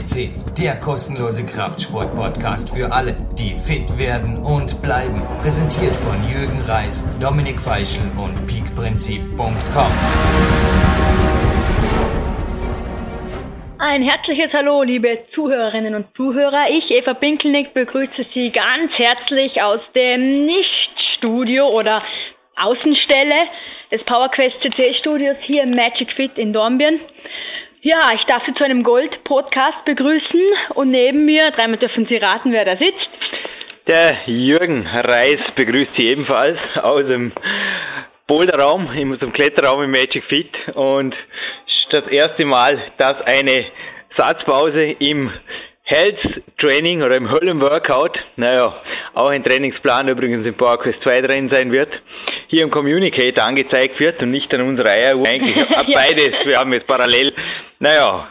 FCC, der kostenlose Kraftsport-Podcast für alle, die fit werden und bleiben. Präsentiert von Jürgen Reis, Dominik Feischl und peakprinzip.com. Ein herzliches Hallo, liebe Zuhörerinnen und Zuhörer. Ich, Eva Pinkelnick, begrüße Sie ganz herzlich aus dem Nicht-Studio oder Außenstelle des PowerQuest CC Studios hier im Magic Fit in Dornbirn. Ja, ich darf Sie zu einem Gold-Podcast begrüßen und neben mir, dreimal dürfen Sie raten, wer da sitzt. Der Jürgen Reis begrüßt Sie ebenfalls aus dem Boulderraum, in unserem Kletterraum im Magic Fit und das erste Mal, dass eine Satzpause im Health Training oder im Höllenworkout, naja, auch ein Trainingsplan übrigens im PowerQuest 2 drin sein wird, hier im Communicator angezeigt wird und nicht an unserer Eieruhr. Eigentlich beides, wir haben jetzt parallel, naja,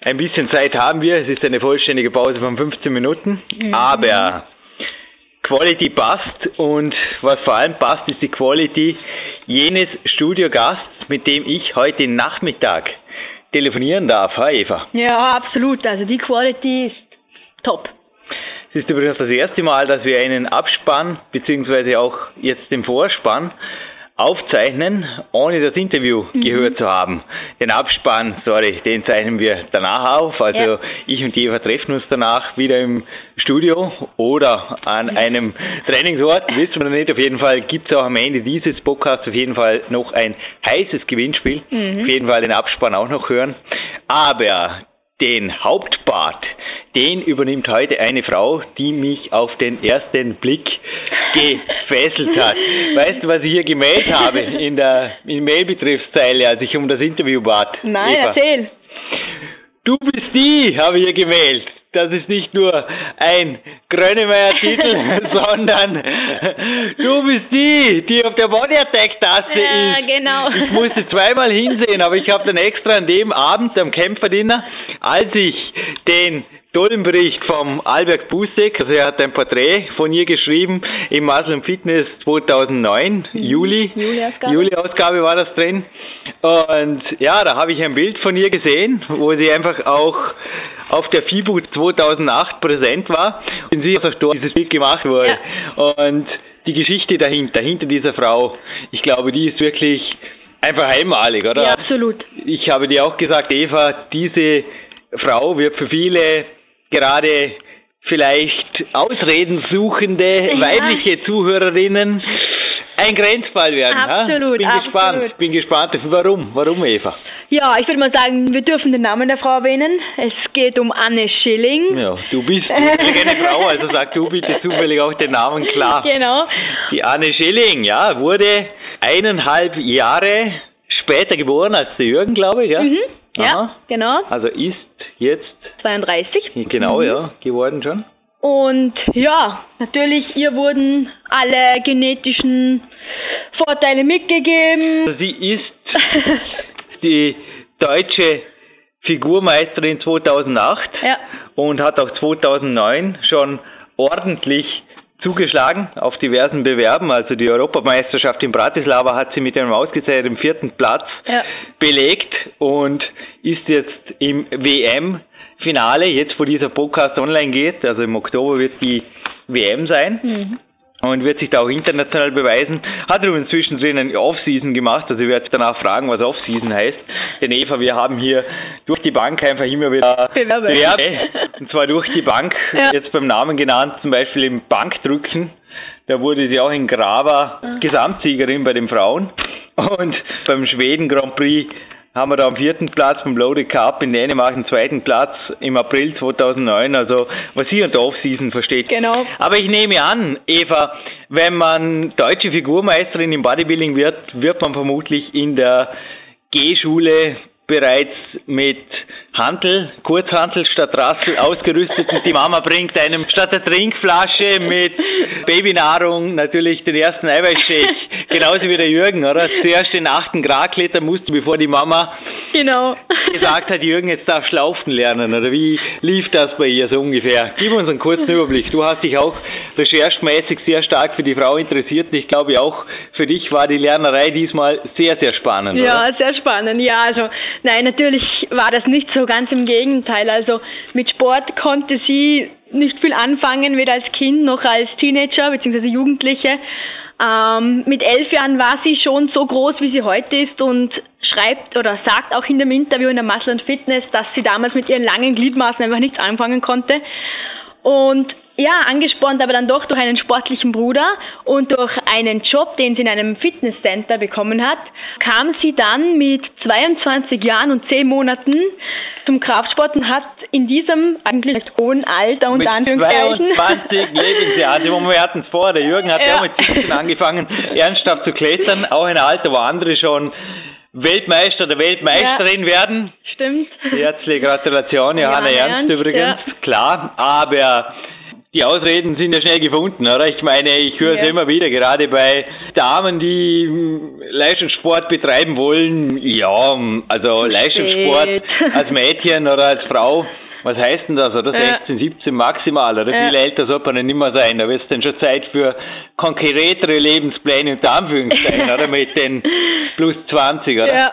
ein bisschen Zeit haben wir, es ist eine vollständige Pause von 15 Minuten, mhm. aber Quality passt und was vor allem passt, ist die Quality jenes Studiogasts, mit dem ich heute Nachmittag telefonieren darf. Hi Eva. Ja, absolut. Also die Quality ist top. Es ist übrigens das erste Mal, dass wir einen Abspann, beziehungsweise auch jetzt den Vorspann, aufzeichnen, ohne das Interview mhm. gehört zu haben. Den Abspann, sorry, den zeichnen wir danach auf. Also ja. ich und Eva treffen uns danach wieder im Studio oder an einem Trainingsort, wissen wir noch nicht. Auf jeden Fall gibt es auch am Ende dieses Podcasts auf jeden Fall noch ein heißes Gewinnspiel. Mhm. Auf jeden Fall den Abspann auch noch hören. Aber den Hauptpart, den übernimmt heute eine Frau, die mich auf den ersten Blick gefesselt hat. Weißt du, was ich hier gemeldet habe in der in Mailbetriffszeile, als ich um das Interview bat? Nein, Eva. erzähl. Du bist die, habe ich hier gemeldet das ist nicht nur ein Grönemeyer-Titel, sondern du bist die, die auf der Body Attack Tasse ja, ist. genau. Ich musste zweimal hinsehen, aber ich habe dann extra an dem Abend am Kämpferdiener, als ich den tollen Bericht vom Albert Busek, also er hat ein Porträt von ihr geschrieben im Muslim Fitness 2009, mhm. Juli, Juli-Ausgabe Juli war das drin. Und ja, da habe ich ein Bild von ihr gesehen, wo sie einfach auch auf der FIBU 2008 präsent war und sie auch dort dieses Bild gemacht wurde. Ja. Und die Geschichte dahinter, hinter dieser Frau, ich glaube, die ist wirklich einfach einmalig, oder? Ja, absolut. Ich habe dir auch gesagt, Eva, diese Frau wird für viele gerade vielleicht Ausreden suchende ja. weibliche Zuhörerinnen ein Grenzfall werden. Absolut. Ja? Bin absolut. gespannt. Bin gespannt. Warum? Warum, Eva? Ja, ich würde mal sagen, wir dürfen den Namen der Frau erwähnen. Es geht um Anne Schilling. Ja, du bist eine Frau, also sag du bitte zufällig auch den Namen klar. Genau. Die Anne Schilling, ja, wurde eineinhalb Jahre später geboren als der Jürgen, glaube ich, ja? Mhm. Ja, genau. Also ist jetzt 32. Genau, mhm. ja, geworden schon. Und ja, natürlich, ihr wurden alle genetischen Vorteile mitgegeben. Also sie ist die deutsche Figurmeisterin 2008 ja. und hat auch 2009 schon ordentlich zugeschlagen auf diversen Bewerben. Also die Europameisterschaft in Bratislava hat sie mit einem ausgezeichneten vierten Platz ja. belegt und ist jetzt im WM Finale, jetzt wo dieser Podcast online geht, also im Oktober wird die WM sein. Mhm. Und wird sich da auch international beweisen. Hat übrigens zwischendrin eine Off-Season gemacht, also ich werde danach fragen, was Off-Season heißt. Denn Eva, wir haben hier durch die Bank einfach immer wieder Bewerbe. Und zwar durch die Bank, ja. jetzt beim Namen genannt, zum Beispiel im Bankdrücken. Da wurde sie auch in Grava Gesamtsiegerin bei den Frauen. Und beim Schweden Grand Prix haben wir da am vierten Platz beim Loaded Cup in Dänemark einen zweiten Platz im April 2009. Also was sie unter Off-Season versteht. Genau. Aber ich nehme an, Eva, wenn man deutsche Figurmeisterin im Bodybuilding wird, wird man vermutlich in der G-Schule bereits mit Hantel, Kurzhantel statt Rassel ausgerüstet und die Mama bringt einem statt der Trinkflasche mit Babynahrung natürlich den ersten Eiweißshake Genauso wie der Jürgen, oder? Zuerst den achten Grad klettern musste, bevor die Mama genau. gesagt hat, Jürgen, jetzt darfst du laufen lernen. Oder wie lief das bei ihr so ungefähr? Gib uns einen kurzen Überblick. Du hast dich auch recherchemäßig sehr stark für die Frau interessiert. Ich glaube auch für dich war die Lernerei diesmal sehr, sehr spannend. Ja, oder? sehr spannend. Ja, also nein, natürlich war das nicht so ganz im Gegenteil. Also mit Sport konnte sie nicht viel anfangen, weder als Kind noch als Teenager bzw. Jugendliche. Ähm, mit elf Jahren war sie schon so groß, wie sie heute ist und schreibt oder sagt auch in dem Interview in der Muscle and Fitness, dass sie damals mit ihren langen Gliedmaßen einfach nichts anfangen konnte. Und ja, angespornt aber dann doch durch einen sportlichen Bruder und durch einen Job, den sie in einem Fitnesscenter bekommen hat, kam sie dann mit 22 Jahren und 10 Monaten zum Kraftsport und hat in diesem eigentlich recht hohen Alter und Anführungszeichen 22 Lebensjahre, also wir hatten es vor, der Jürgen hat ja auch mit 17 angefangen, ernsthaft zu klettern, auch ein Alter, wo andere schon Weltmeister oder Weltmeisterin ja, werden. Stimmt. Herzliche Gratulation, Johanna ja, Ernst, Ernst, übrigens, ja. klar, aber die Ausreden sind ja schnell gefunden, oder? Ich meine, ich höre es ja. immer wieder, gerade bei Damen, die Leistungssport betreiben wollen. Ja, also Leistungssport als Mädchen oder als Frau, was heißt denn das? Oder 16, 17 maximal, oder ja. viel älter sollte man nicht mehr sein. Da wird es dann schon Zeit für konkretere Lebenspläne unter Anführungszeichen, oder? Mit den plus 20, oder? Ja.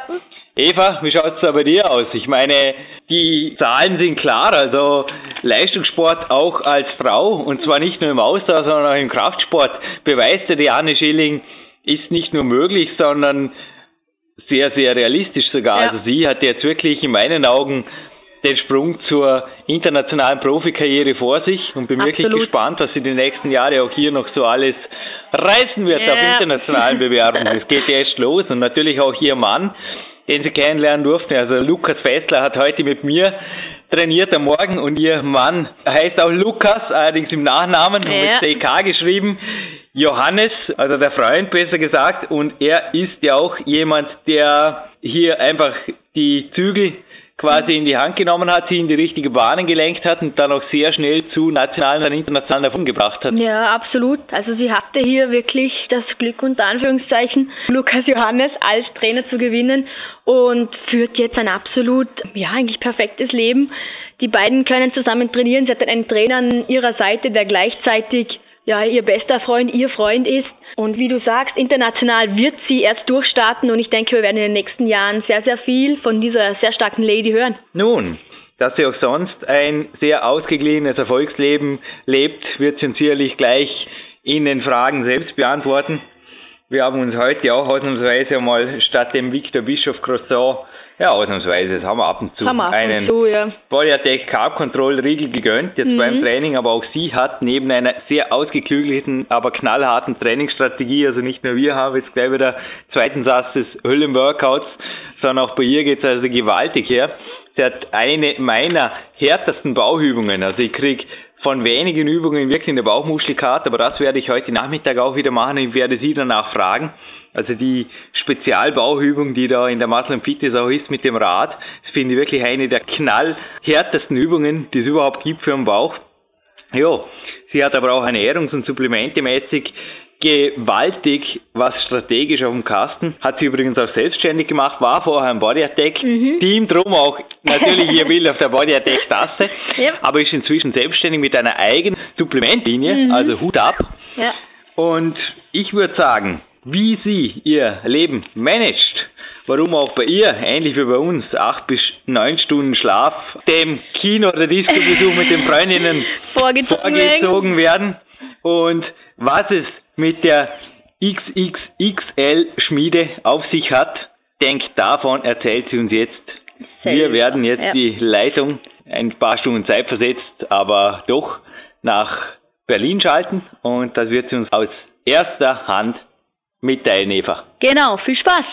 Eva, wie schaut es da bei dir aus? Ich meine, die Zahlen sind klar, also Leistungssport auch als Frau und zwar nicht nur im Ausdauer, sondern auch im Kraftsport beweist die Anne Schilling, ist nicht nur möglich, sondern sehr, sehr realistisch sogar. Ja. Also sie hat jetzt wirklich in meinen Augen den Sprung zur internationalen Profikarriere vor sich und bin Absolut. wirklich gespannt, was sie die nächsten Jahre auch hier noch so alles reißen wird ja. auf internationalen Bewerbungen. Es geht erst los und natürlich auch ihr Mann, den sie kennenlernen durften. Also Lukas Fessler hat heute mit mir trainiert am Morgen und ihr Mann heißt auch Lukas, allerdings im Nachnamen ja. mit CK geschrieben. Johannes, also der Freund besser gesagt, und er ist ja auch jemand, der hier einfach die Zügel quasi in die Hand genommen hat, sie in die richtige Bahnen gelenkt hat und dann auch sehr schnell zu nationalen und internationalen Erfolgen gebracht hat. Ja, absolut. Also sie hatte hier wirklich das Glück unter Anführungszeichen, Lukas Johannes als Trainer zu gewinnen und führt jetzt ein absolut, ja, eigentlich perfektes Leben. Die beiden können zusammen trainieren. Sie hat einen Trainer an ihrer Seite, der gleichzeitig ja, ihr bester Freund, ihr Freund ist. Und wie du sagst, international wird sie erst durchstarten und ich denke, wir werden in den nächsten Jahren sehr, sehr viel von dieser sehr starken Lady hören. Nun, dass sie auch sonst ein sehr ausgeglichenes Erfolgsleben lebt, wird sie uns sicherlich gleich in den Fragen selbst beantworten. Wir haben uns heute auch ausnahmsweise mal statt dem Victor Bischof Croissant ja, ausnahmsweise. Das haben wir ab und zu ab einen zu, ja. Polyattech Carb Control Riegel gegönnt, jetzt mhm. beim Training, aber auch sie hat neben einer sehr ausgeklügelten, aber knallharten Trainingsstrategie, also nicht nur wir haben jetzt gleich wieder zweiten Satz des Höllenworkouts, sondern auch bei ihr geht es also gewaltig her. Sie hat eine meiner härtesten Bauübungen, also ich krieg von wenigen Übungen wirklich eine Bauchmuskelkarte, aber das werde ich heute Nachmittag auch wieder machen. Ich werde sie danach fragen. Also die Spezialbauübung, die da in der Muscle Fitness auch ist mit dem Rad, das finde ich wirklich eine der knallhärtesten Übungen, die es überhaupt gibt für den Bauch. Ja, sie hat aber auch ernährungs- und supplementemäßig gewaltig was strategisch auf dem Kasten. Hat sie übrigens auch selbstständig gemacht, war vorher im Body Attack mhm. Team, drum auch natürlich ihr Bild auf der Body Attack Tasse, ja. aber ist inzwischen selbstständig mit einer eigenen Supplementlinie, mhm. also Hut ab. Ja. Und ich würde sagen, wie sie ihr Leben managt, warum auch bei ihr, ähnlich wie bei uns, acht bis neun Stunden Schlaf, dem Kino- oder Disco-Besuch mit den Freundinnen vorgezogen werden. und was es mit der XXXL-Schmiede auf sich hat, denkt davon erzählt sie uns jetzt. Wir werden jetzt ja. die Leitung ein paar Stunden Zeit versetzt, aber doch nach Berlin schalten. Und das wird sie uns aus erster Hand mitteilen, Eva. Genau, viel Spaß.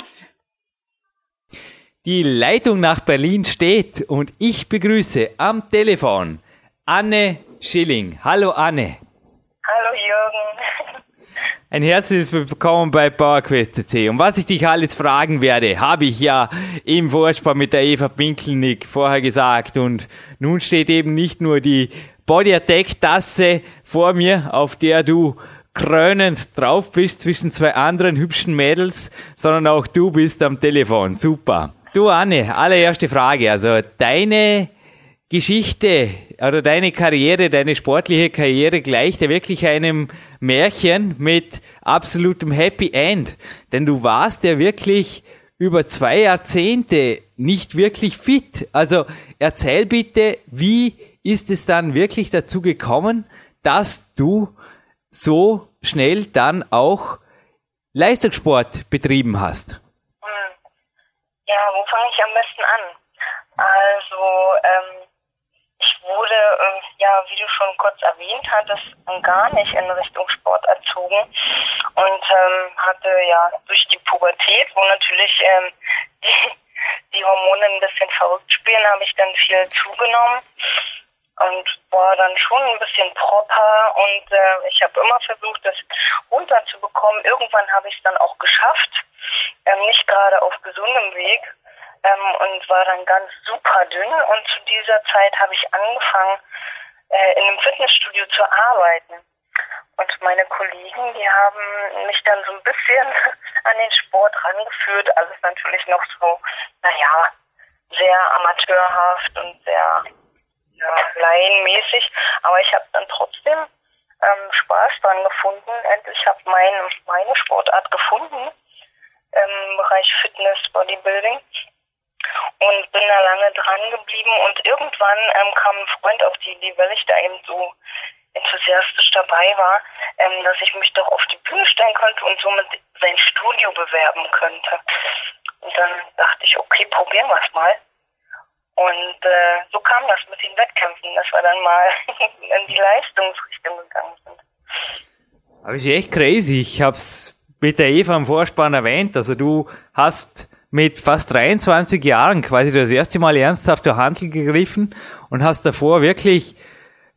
Die Leitung nach Berlin steht und ich begrüße am Telefon Anne Schilling. Hallo Anne. Hallo Jürgen. Ein herzliches Willkommen bei PowerQuest.c. Und was ich dich alles fragen werde, habe ich ja im Vorspann mit der Eva Pinkelnick vorher gesagt. Und nun steht eben nicht nur die Body Attack Tasse vor mir, auf der du krönend drauf bist zwischen zwei anderen hübschen Mädels, sondern auch du bist am Telefon. Super. Du Anne, allererste Frage. Also deine Geschichte oder deine Karriere, deine sportliche Karriere gleicht ja wirklich einem Märchen mit absolutem Happy End. Denn du warst ja wirklich über zwei Jahrzehnte nicht wirklich fit. Also erzähl bitte, wie ist es dann wirklich dazu gekommen, dass du so schnell dann auch Leistungssport betrieben hast? Hm. Ja, wo fange ich am besten an? Also, ähm, ich wurde, äh, ja, wie du schon kurz erwähnt hattest, gar nicht in Richtung Sport erzogen und ähm, hatte ja durch die Pubertät, wo natürlich ähm, die, die Hormone ein bisschen verrückt spielen, habe ich dann viel zugenommen und war dann schon ein bisschen proper und äh, ich habe immer versucht, das runterzubekommen. Irgendwann habe ich es dann auch geschafft, ähm, nicht gerade auf gesundem Weg ähm, und war dann ganz super dünn und zu dieser Zeit habe ich angefangen, äh, in einem Fitnessstudio zu arbeiten. Und meine Kollegen, die haben mich dann so ein bisschen an den Sport rangeführt. Alles natürlich noch so, naja, sehr amateurhaft und sehr ja, laienmäßig. Aber ich habe dann trotzdem ähm, Spaß dran gefunden. Endlich habe mein, meine Sportart gefunden im Bereich Fitness, Bodybuilding und bin da lange dran geblieben und irgendwann ähm, kam ein Freund auf die Idee, weil ich da eben so enthusiastisch dabei war, ähm, dass ich mich doch auf die Bühne stellen könnte und somit sein Studio bewerben könnte. Und dann dachte ich, okay, probieren wir es mal. Und äh, so kam das mit den Wettkämpfen, dass wir dann mal in die Leistungsrichtung gegangen sind. Aber ist echt crazy. Ich hab's mit der Eva im Vorspann erwähnt. Also du hast mit fast 23 Jahren quasi das erste Mal ernsthaft durch Handel gegriffen und hast davor wirklich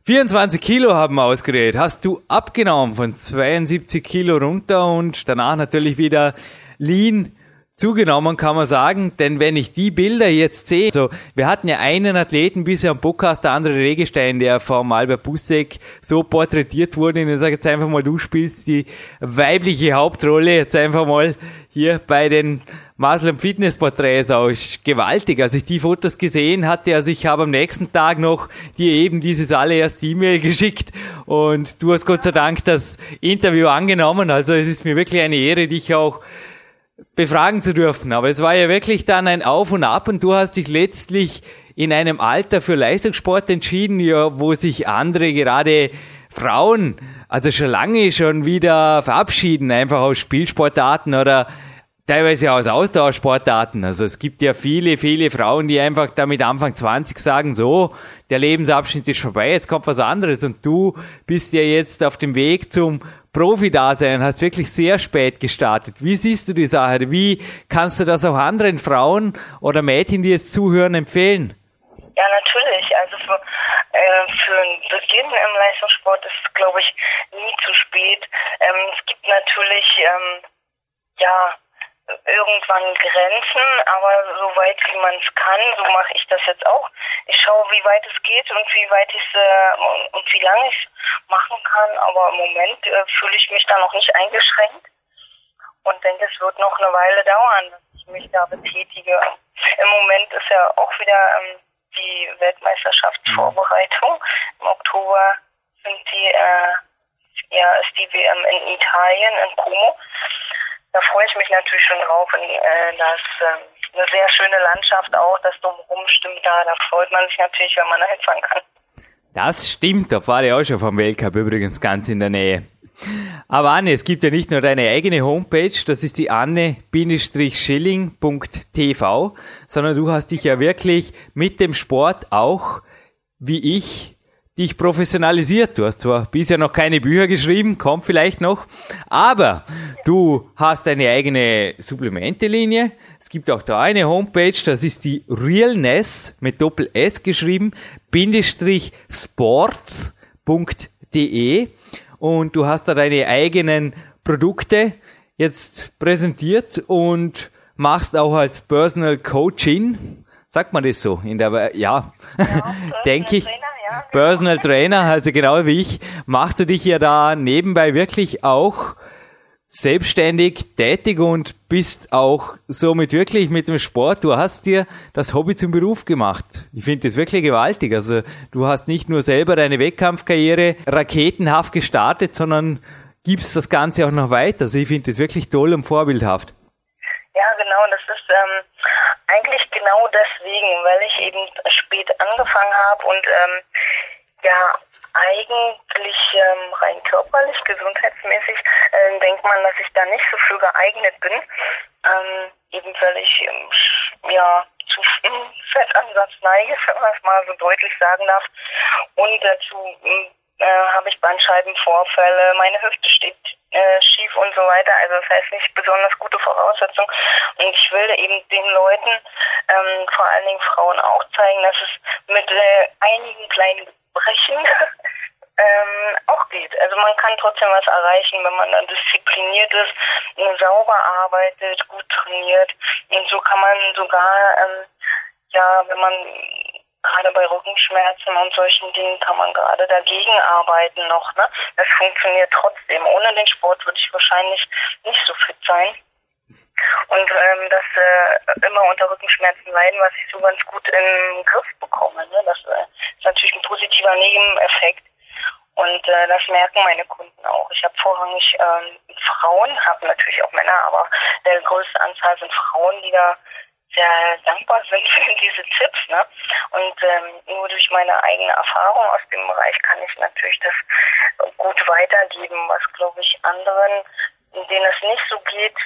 24 Kilo haben wir ausgeredet. Hast du abgenommen von 72 Kilo runter und danach natürlich wieder lean zugenommen, kann man sagen. Denn wenn ich die Bilder jetzt sehe, so, wir hatten ja einen Athleten bisher am Podcast, der andere Regestein, der vom Albert Busek so porträtiert wurde. Und ich sage jetzt einfach mal, du spielst die weibliche Hauptrolle. Jetzt einfach mal hier bei den Muslim Fitness Porträts auch gewaltig. Als ich die Fotos gesehen hatte, also ich habe am nächsten Tag noch dir eben dieses allererste E-Mail geschickt und du hast Gott sei Dank das Interview angenommen. Also es ist mir wirklich eine Ehre, dich auch befragen zu dürfen. Aber es war ja wirklich dann ein Auf und Ab und du hast dich letztlich in einem Alter für Leistungssport entschieden, ja, wo sich andere gerade Frauen, also schon lange schon wieder verabschieden, einfach aus Spielsportarten oder teilweise aus Ausdauersportarten. Also es gibt ja viele, viele Frauen, die einfach damit Anfang 20 sagen, so, der Lebensabschnitt ist vorbei, jetzt kommt was anderes und du bist ja jetzt auf dem Weg zum Profi-Dasein, hast wirklich sehr spät gestartet. Wie siehst du die Sache? Wie kannst du das auch anderen Frauen oder Mädchen, die jetzt zuhören, empfehlen? Ja, natürlich. Also für, äh, für Beginn im Leistungssport ist glaube ich, nie zu spät. Ähm, es gibt natürlich, ähm, ja, irgendwann Grenzen, aber so weit wie man es kann, so mache ich das jetzt auch. Ich schaue, wie weit es geht und wie weit ich äh, und, und, wie lange ich es machen kann, aber im Moment äh, fühle ich mich da noch nicht eingeschränkt und denke, es wird noch eine Weile dauern, dass ich mich da betätige. Im Moment ist ja auch wieder ähm, die Weltmeisterschaftsvorbereitung. Im Oktober sind die, äh, ja, ist die WM in Italien, in Como da freue ich mich natürlich schon drauf. Und, äh, das äh, eine sehr schöne Landschaft auch, das drumherum stimmt da. Da freut man sich natürlich, wenn man da hinfahren kann. Das stimmt, da fahre ich auch schon vom Weltcup übrigens ganz in der Nähe. Aber Anne, es gibt ja nicht nur deine eigene Homepage, das ist die anne-schilling.tv, sondern du hast dich ja wirklich mit dem Sport auch, wie ich, dich professionalisiert. Du hast zwar bisher noch keine Bücher geschrieben, kommt vielleicht noch, aber du hast eine eigene Supplemente-Linie. Es gibt auch da eine Homepage, das ist die Realness mit Doppel S geschrieben, Bindestrich sports.de und du hast da deine eigenen Produkte jetzt präsentiert und machst auch als Personal Coaching, sagt man das so, in der, ja, ja denke ich. Trainer, Personal Trainer, also genau wie ich, machst du dich ja da nebenbei wirklich auch selbstständig tätig und bist auch somit wirklich mit dem Sport, du hast dir das Hobby zum Beruf gemacht. Ich finde das wirklich gewaltig. Also du hast nicht nur selber deine Wettkampfkarriere raketenhaft gestartet, sondern gibst das Ganze auch noch weiter. Also ich finde das wirklich toll und vorbildhaft. Ja, genau, das ist ähm, eigentlich genau deswegen, weil ich eben spät angefangen habe und ähm, ja, eigentlich ähm, rein körperlich, gesundheitsmäßig, äh, denkt man, dass ich da nicht so für geeignet bin. Ähm, eben weil ich ähm, ja zu Fettansatz neige, wenn man es mal so deutlich sagen darf. Und dazu ähm, äh, habe ich Bandscheibenvorfälle, meine Hüfte steht äh, schief und so weiter. Also das heißt nicht besonders gute Voraussetzungen. Und ich will eben den Leuten, ähm, vor allen Dingen Frauen auch zeigen, dass es mit äh, einigen kleinen Brechen ähm, auch geht. Also man kann trotzdem was erreichen, wenn man dann diszipliniert ist, sauber arbeitet, gut trainiert. Und so kann man sogar, ähm, ja, wenn man gerade bei Rückenschmerzen und solchen Dingen kann man gerade dagegen arbeiten noch. Ne? Das funktioniert trotzdem. Ohne den Sport würde ich wahrscheinlich nicht so fit sein. Und ähm, das äh, immer unter Rückenschmerzen leiden, was ich so ganz gut im Griff bekomme. Ne? Das äh, ist natürlich ein positiver Nebeneffekt. Und äh, das merken meine Kunden auch. Ich habe vorrangig ähm, Frauen, habe natürlich auch Männer, aber der größte Anzahl sind Frauen, die da sehr dankbar sind für diese Tipps. Ne? Und ähm, nur durch meine eigene Erfahrung aus dem Bereich kann ich natürlich das gut weitergeben, was, glaube ich, anderen, denen es nicht so geht,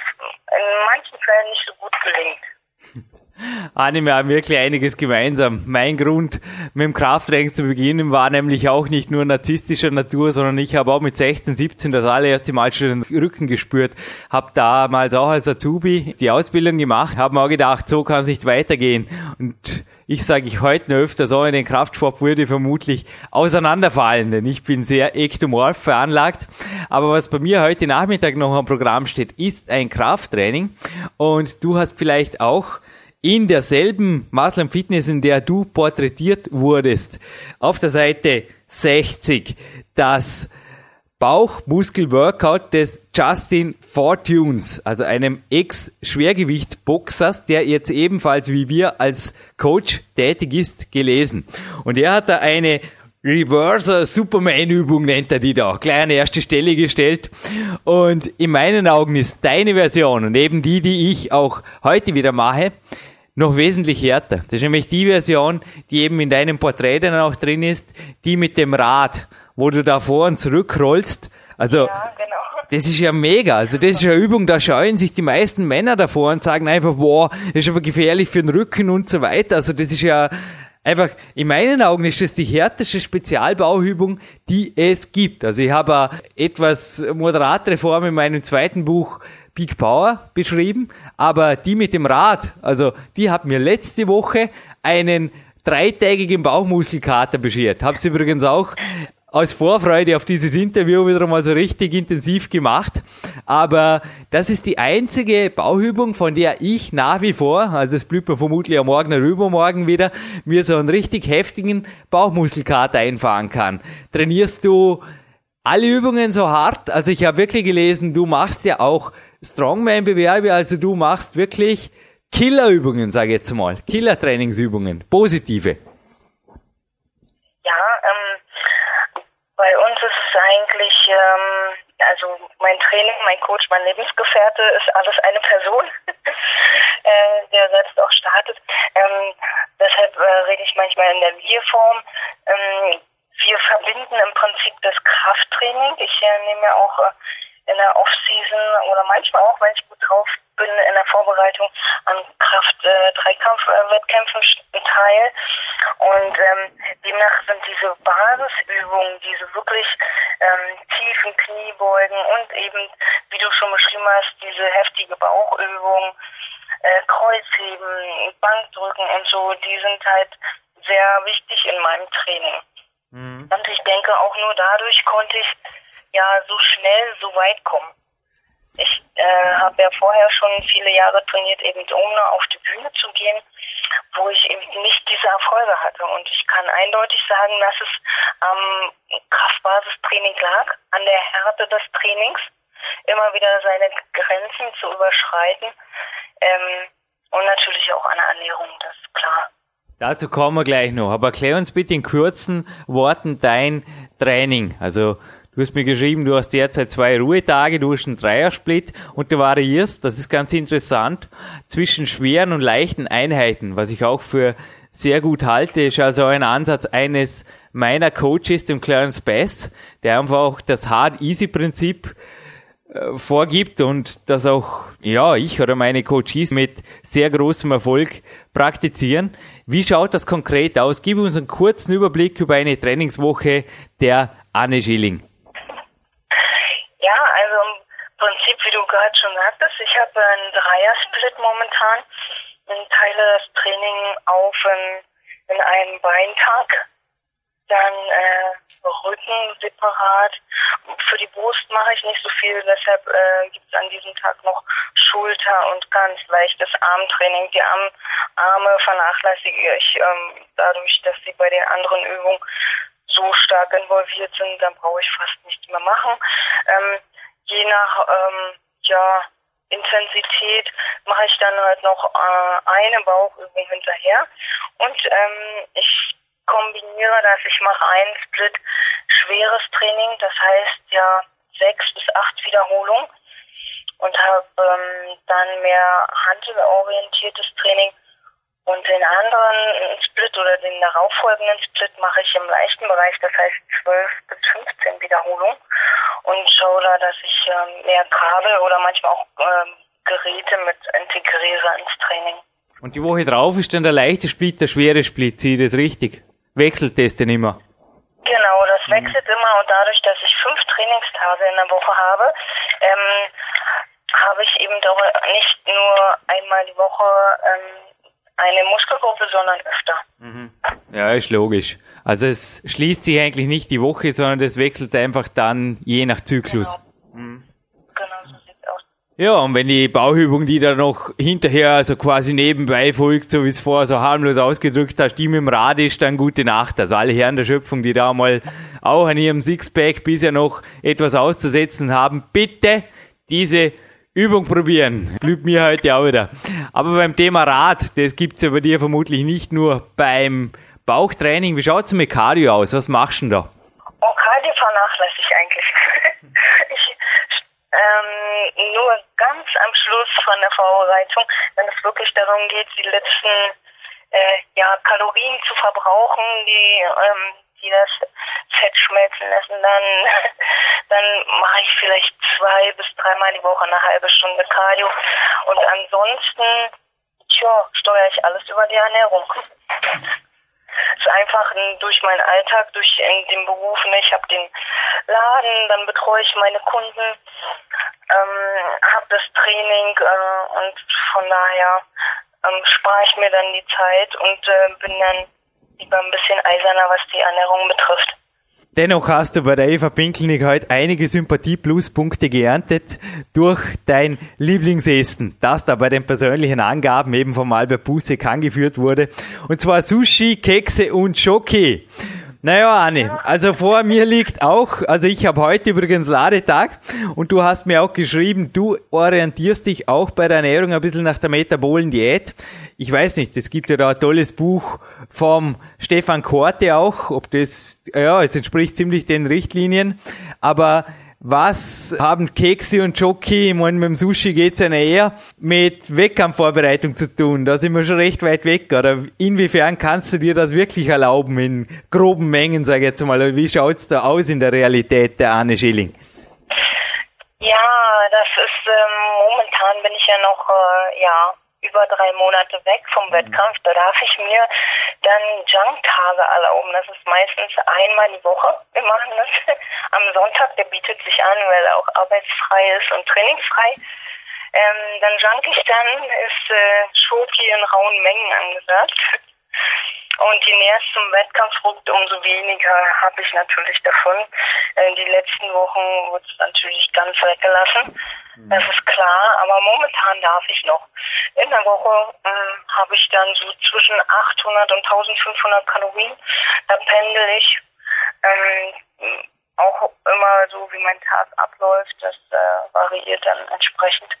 in manchen Fällen nicht so gut gelingt. Wir haben wirklich einiges gemeinsam. Mein Grund, mit dem Krafttraining zu beginnen, war nämlich auch nicht nur narzisstischer Natur, sondern ich habe auch mit 16, 17 das allererste Mal schon den Rücken gespürt. Habe damals auch als Azubi die Ausbildung gemacht, habe mir auch gedacht, so kann es nicht weitergehen. Und ich sage ich heute noch öfter so in den Kraftsport würde vermutlich auseinanderfallen, denn ich bin sehr ektomorph veranlagt. Aber was bei mir heute Nachmittag noch am Programm steht, ist ein Krafttraining. Und du hast vielleicht auch in derselben Muslim Fitness, in der du porträtiert wurdest, auf der Seite 60 das Bauchmuskel-Workout des Justin Fortunes, also einem Ex-Schwergewichtsboxers, der jetzt ebenfalls wie wir als Coach tätig ist, gelesen. Und er hat da eine Reverser Superman Übung nennt er die da, gleich an erste Stelle gestellt. Und in meinen Augen ist deine Version und eben die, die ich auch heute wieder mache, noch wesentlich härter. Das ist nämlich die Version, die eben in deinem Porträt dann auch drin ist, die mit dem Rad, wo du da vor und zurück rollst. Also, ja, genau. das ist ja mega. Also, das ist eine Übung, da scheuen sich die meisten Männer davor und sagen einfach, boah, das ist aber gefährlich für den Rücken und so weiter. Also, das ist ja einfach, in meinen Augen ist das die härteste Spezialbauübung, die es gibt. Also, ich habe etwas moderatere Form in meinem zweiten Buch Peak Power beschrieben, aber die mit dem Rad, also die hat mir letzte Woche einen dreitägigen Bauchmuskelkater beschert. Hab's übrigens auch aus Vorfreude auf dieses Interview wieder mal so richtig intensiv gemacht. Aber das ist die einzige Bauübung, von der ich nach wie vor, also das blüht mir vermutlich am Morgen oder übermorgen wieder, mir so einen richtig heftigen Bauchmuskelkater einfahren kann. Trainierst du alle Übungen so hart? Also ich habe wirklich gelesen, du machst ja auch Strongman-Bewerbe, also du machst wirklich Killerübungen, sage ich jetzt mal. Killer-Trainingsübungen, positive. Ja, ähm, bei uns ist es eigentlich, ähm, also mein Training, mein Coach, mein Lebensgefährte ist alles eine Person, äh, der selbst auch startet. Ähm, deshalb äh, rede ich manchmal in der Wir-Form. Ähm, wir verbinden im Prinzip das Krafttraining. Ich äh, nehme ja auch äh, in der Off-Season oder manchmal auch, wenn ich gut drauf bin, in der Vorbereitung an Kraft-Dreikampf-Wettkämpfen äh, teil. Und ähm, demnach sind diese Basisübungen, diese wirklich ähm, tiefen Kniebeugen und eben, wie du schon beschrieben hast, diese heftige Bauchübung, äh, Kreuzheben, Bankdrücken und so, die sind halt sehr wichtig in meinem Training. Mhm. Und ich denke, auch nur dadurch konnte ich ja so schnell so weit kommen. Ich äh, habe ja vorher schon viele Jahre trainiert, eben ohne auf die Bühne zu gehen, wo ich eben nicht diese Erfolge hatte. Und ich kann eindeutig sagen, dass es am Kraftbasistraining lag, an der Härte des Trainings, immer wieder seine Grenzen zu überschreiten ähm, und natürlich auch an der Ernährung, das ist klar. Dazu kommen wir gleich noch. Aber erklär uns bitte in kurzen Worten dein Training. Also Du hast mir geschrieben, du hast derzeit zwei Ruhetage, du hast einen Dreiersplit und du variierst, das ist ganz interessant, zwischen schweren und leichten Einheiten, was ich auch für sehr gut halte, ist also ein Ansatz eines meiner Coaches, dem Clarence Best, der einfach auch das Hard-Easy-Prinzip äh, vorgibt und das auch, ja, ich oder meine Coaches mit sehr großem Erfolg praktizieren. Wie schaut das konkret aus? Gib uns einen kurzen Überblick über eine Trainingswoche der Anne Schilling. Prinzip, wie du gerade schon sagtest, ich habe einen Dreiersplit momentan und teile das Training auf in, in einen Beintag, dann äh, Rücken separat. Für die Brust mache ich nicht so viel, deshalb äh, gibt es an diesem Tag noch Schulter und ganz leichtes Armtraining. Die Arm, Arme vernachlässige ich ähm, dadurch, dass sie bei den anderen Übungen so stark involviert sind, dann brauche ich fast nichts mehr machen. Ähm, je nach ähm, ja, Intensität mache ich dann halt noch äh, eine Bauchübung hinterher. Und ähm, ich kombiniere das, ich mache einen Split schweres Training, das heißt ja sechs bis acht Wiederholungen. Und habe ähm, dann mehr handelorientiertes Training und den anderen Split oder den darauffolgenden Split mache ich im leichten Bereich, das heißt 12 bis 15 Wiederholungen und schaue da, dass ich ähm, mehr Kabel oder manchmal auch ähm, Geräte mit integriere ins Training. Und die Woche drauf ist dann der leichte Split, der schwere Split, sehe ich das richtig? Wechselt das denn immer? Genau, das mhm. wechselt immer und dadurch, dass ich fünf Trainingstage in der Woche habe, ähm, habe ich eben doch nicht nur einmal die Woche ähm, eine Muskelgruppe, sondern öfter. Mhm. Ja, ist logisch. Also es schließt sich eigentlich nicht die Woche, sondern das wechselt einfach dann je nach Zyklus. Genau. Mhm. Genau, so sieht's aus. Ja, und wenn die Bauübung, die da noch hinterher also quasi nebenbei folgt, so wie es vorher so harmlos ausgedrückt hast, die mit dem Rad ist, dann gute Nacht. Also alle Herren der Schöpfung, die da mal auch an ihrem Sixpack bisher noch etwas auszusetzen haben, bitte diese Übung probieren. Blüht mir heute auch wieder. Aber beim Thema Rad, das gibt's ja bei dir vermutlich nicht nur beim Bauchtraining. Wie schaut's mit Cardio aus? Was machst du denn da? Oh, Cardio vernachlässige ich eigentlich. ich, ähm, nur ganz am Schluss von der Vorbereitung, wenn es wirklich darum geht, die letzten äh, ja, Kalorien zu verbrauchen, die ähm, die das Fett schmelzen lassen, dann, dann mache ich vielleicht zwei bis dreimal die Woche eine halbe Stunde Cardio. Und ansonsten, tja, steuere ich alles über die Ernährung. Es ist einfach durch meinen Alltag, durch den Beruf, ich habe den Laden, dann betreue ich meine Kunden, ähm, habe das Training äh, und von daher ähm, spare ich mir dann die Zeit und äh, bin dann lieber ein bisschen eiserner, was die Ernährung betrifft. Dennoch hast du bei der Eva Pinkelnick heute einige Sympathie-Pluspunkte geerntet durch dein Lieblingsessen, das da bei den persönlichen Angaben eben vom Albert Busek angeführt wurde. Und zwar Sushi, Kekse und Schoki. Naja, Anne, also vor mir liegt auch, also ich habe heute übrigens Ladetag und du hast mir auch geschrieben, du orientierst dich auch bei der Ernährung ein bisschen nach der metabolen Diät. Ich weiß nicht, es gibt ja da ein tolles Buch vom Stefan Korte auch, ob das, ja, es entspricht ziemlich den Richtlinien, aber was haben Kekse und Jockey, ich meine, mit dem Sushi geht's ja eher mit Wettkampfvorbereitung zu tun. Da sind wir schon recht weit weg. Oder inwiefern kannst du dir das wirklich erlauben in groben Mengen, sage ich jetzt mal? Wie schaut's da aus in der Realität der Anne Schilling? Ja, das ist ähm, momentan bin ich ja noch äh, ja über drei Monate weg vom Wettkampf, da darf ich mir dann Junk-Tage erlauben. Das ist meistens einmal die Woche. Wir machen das am Sonntag, der bietet sich an, weil er auch arbeitsfrei ist und trainingsfrei. Ähm, dann junk ich dann, ist äh, Schoki in rauen Mengen angesagt. Und je näher es zum Wettkampf rückt, umso weniger habe ich natürlich davon. Äh, die letzten Wochen wurde es natürlich ganz weggelassen. Mhm. Das ist klar, aber momentan darf ich noch. In der Woche äh, habe ich dann so zwischen 800 und 1500 Kalorien. Da pendel ich. Ähm, auch immer so, wie mein Tag abläuft. Das äh, variiert dann entsprechend.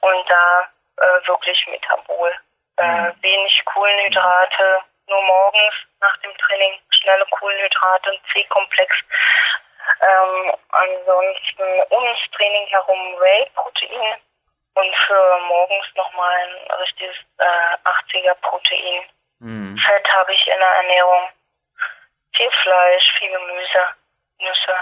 Und da äh, wirklich Metabol. Mhm. wenig Kohlenhydrate, nur morgens nach dem Training schnelle Kohlenhydrate, C-Komplex. Ähm, ansonsten ums Training herum Whey-Protein und für morgens nochmal ein richtiges äh, 80er Protein. Mhm. Fett habe ich in der Ernährung. Viel Fleisch, viel Gemüse, Nüsse.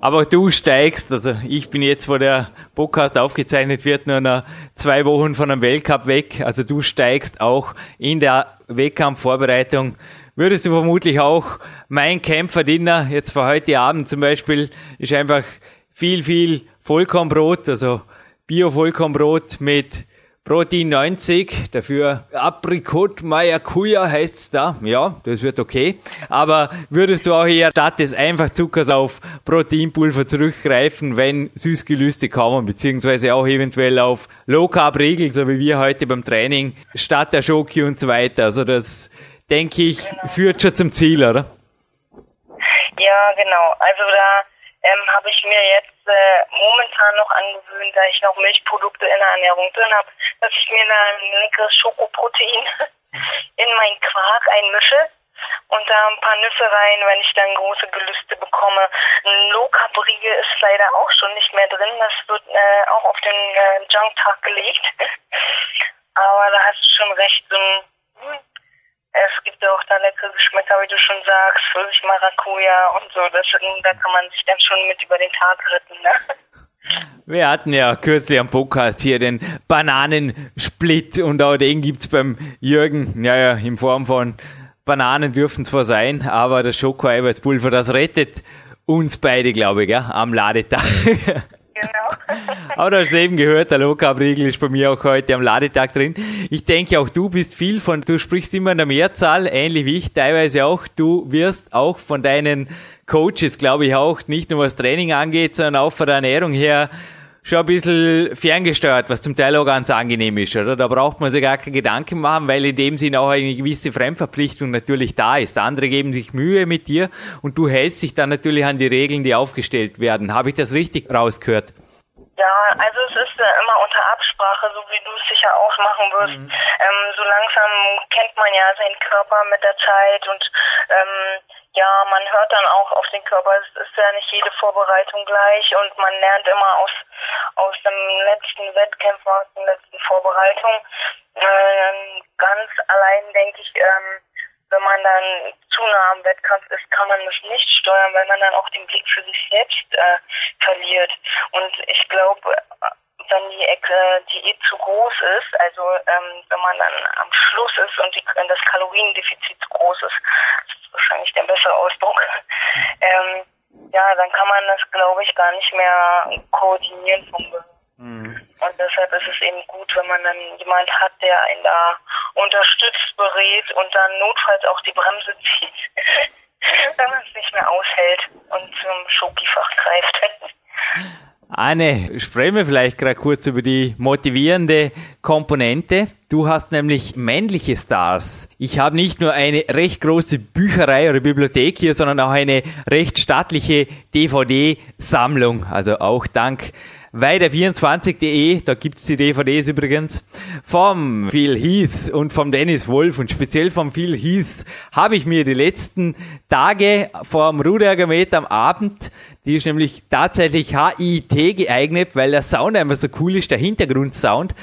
Aber du steigst, also ich bin jetzt, wo der Podcast aufgezeichnet wird, nur noch zwei Wochen von einem Weltcup weg. Also du steigst auch in der Wettkampfvorbereitung. Würdest du vermutlich auch mein Kämpferdiener jetzt für heute Abend zum Beispiel ist einfach viel, viel Vollkornbrot, also Bio-Vollkornbrot mit Protein 90, dafür Aprikot Maracuja heißt's da. Ja, das wird okay. Aber würdest du auch eher statt des Einfachzuckers auf Proteinpulver zurückgreifen, wenn Süßgelüste kommen, beziehungsweise auch eventuell auf Low Carb Riegel, so wie wir heute beim Training, statt der Schoki und so weiter. Also das, denke ich, genau. führt schon zum Ziel, oder? Ja, genau. Also da ähm, habe ich mir jetzt äh, momentan noch angewöhnt, da ich noch Milchprodukte in der Ernährung drin habe, dass ich mir da ein leckeres Schokoprotein in meinen Quark einmische und da ein paar Nüsse rein, wenn ich dann große Gelüste bekomme. Ein Low ist leider auch schon nicht mehr drin, das wird äh, auch auf den äh, Junk-Tag gelegt. Aber da hast du schon recht, so ein es gibt auch da leckere Geschmäcker, wie du schon sagst, Pfirsich Maracuja und so. Das, da kann man sich dann schon mit über den Tag retten, ne? Wir hatten ja kürzlich am Podcast hier den Bananensplit und auch den gibt's beim Jürgen, ja, ja, in Form von Bananen dürfen zwar sein, aber das Schokoeiweißpulver, das rettet uns beide, glaube ich, ja, am Ladetag. Aber du hast eben gehört, der Low-Carb-Riegel ist bei mir auch heute am Ladetag drin. Ich denke auch du bist viel von, du sprichst immer in der Mehrzahl, ähnlich wie ich, teilweise auch. Du wirst auch von deinen Coaches, glaube ich auch, nicht nur was Training angeht, sondern auch von der Ernährung her schon ein bisschen ferngesteuert, was zum Teil auch ganz angenehm ist, oder? Da braucht man sich gar keine Gedanken machen, weil in dem Sinn auch eine gewisse Fremdverpflichtung natürlich da ist. Andere geben sich Mühe mit dir und du hältst dich dann natürlich an die Regeln, die aufgestellt werden. Habe ich das richtig rausgehört? Ja, also es ist äh, immer unter Absprache, so wie du es sicher auch machen wirst. Mhm. Ähm, so langsam kennt man ja seinen Körper mit der Zeit und ähm, ja, man hört dann auch auf den Körper. Es ist ja nicht jede Vorbereitung gleich und man lernt immer aus aus dem letzten Wettkampf, aus der letzten Vorbereitung. Ähm, ganz allein denke ich, ähm, wenn man dann zu nah am Wettkampf ist, kann man das nicht steuern, weil man dann auch den Blick für sich selbst äh, verliert. Und ich glaube, wenn die äh, Diät zu groß ist, also ähm, wenn man dann am Schluss ist und die, das Kaloriendefizit zu groß ist, das ist wahrscheinlich der bessere Ausdruck, ähm, ja, dann kann man das, glaube ich, gar nicht mehr koordinieren vom Gehirn. Mhm. Und deshalb ist es eben gut, wenn man dann jemand hat, der einen da unterstützt, berät und dann notfalls auch die Bremse zieht, wenn man es nicht mehr aushält und zum Schokifach greift. Anne, sprechen wir vielleicht gerade kurz über die motivierende Komponente. Du hast nämlich männliche Stars. Ich habe nicht nur eine recht große Bücherei oder Bibliothek hier, sondern auch eine recht stattliche DVD-Sammlung. Also auch dank weiter24.de, da gibt's die DVDs übrigens, vom Phil Heath und vom Dennis Wolf und speziell vom Phil Heath habe ich mir die letzten Tage vorm Ruderergometer am Abend, die ist nämlich tatsächlich HIT geeignet, weil der Sound einfach so cool ist, der Hintergrundsound,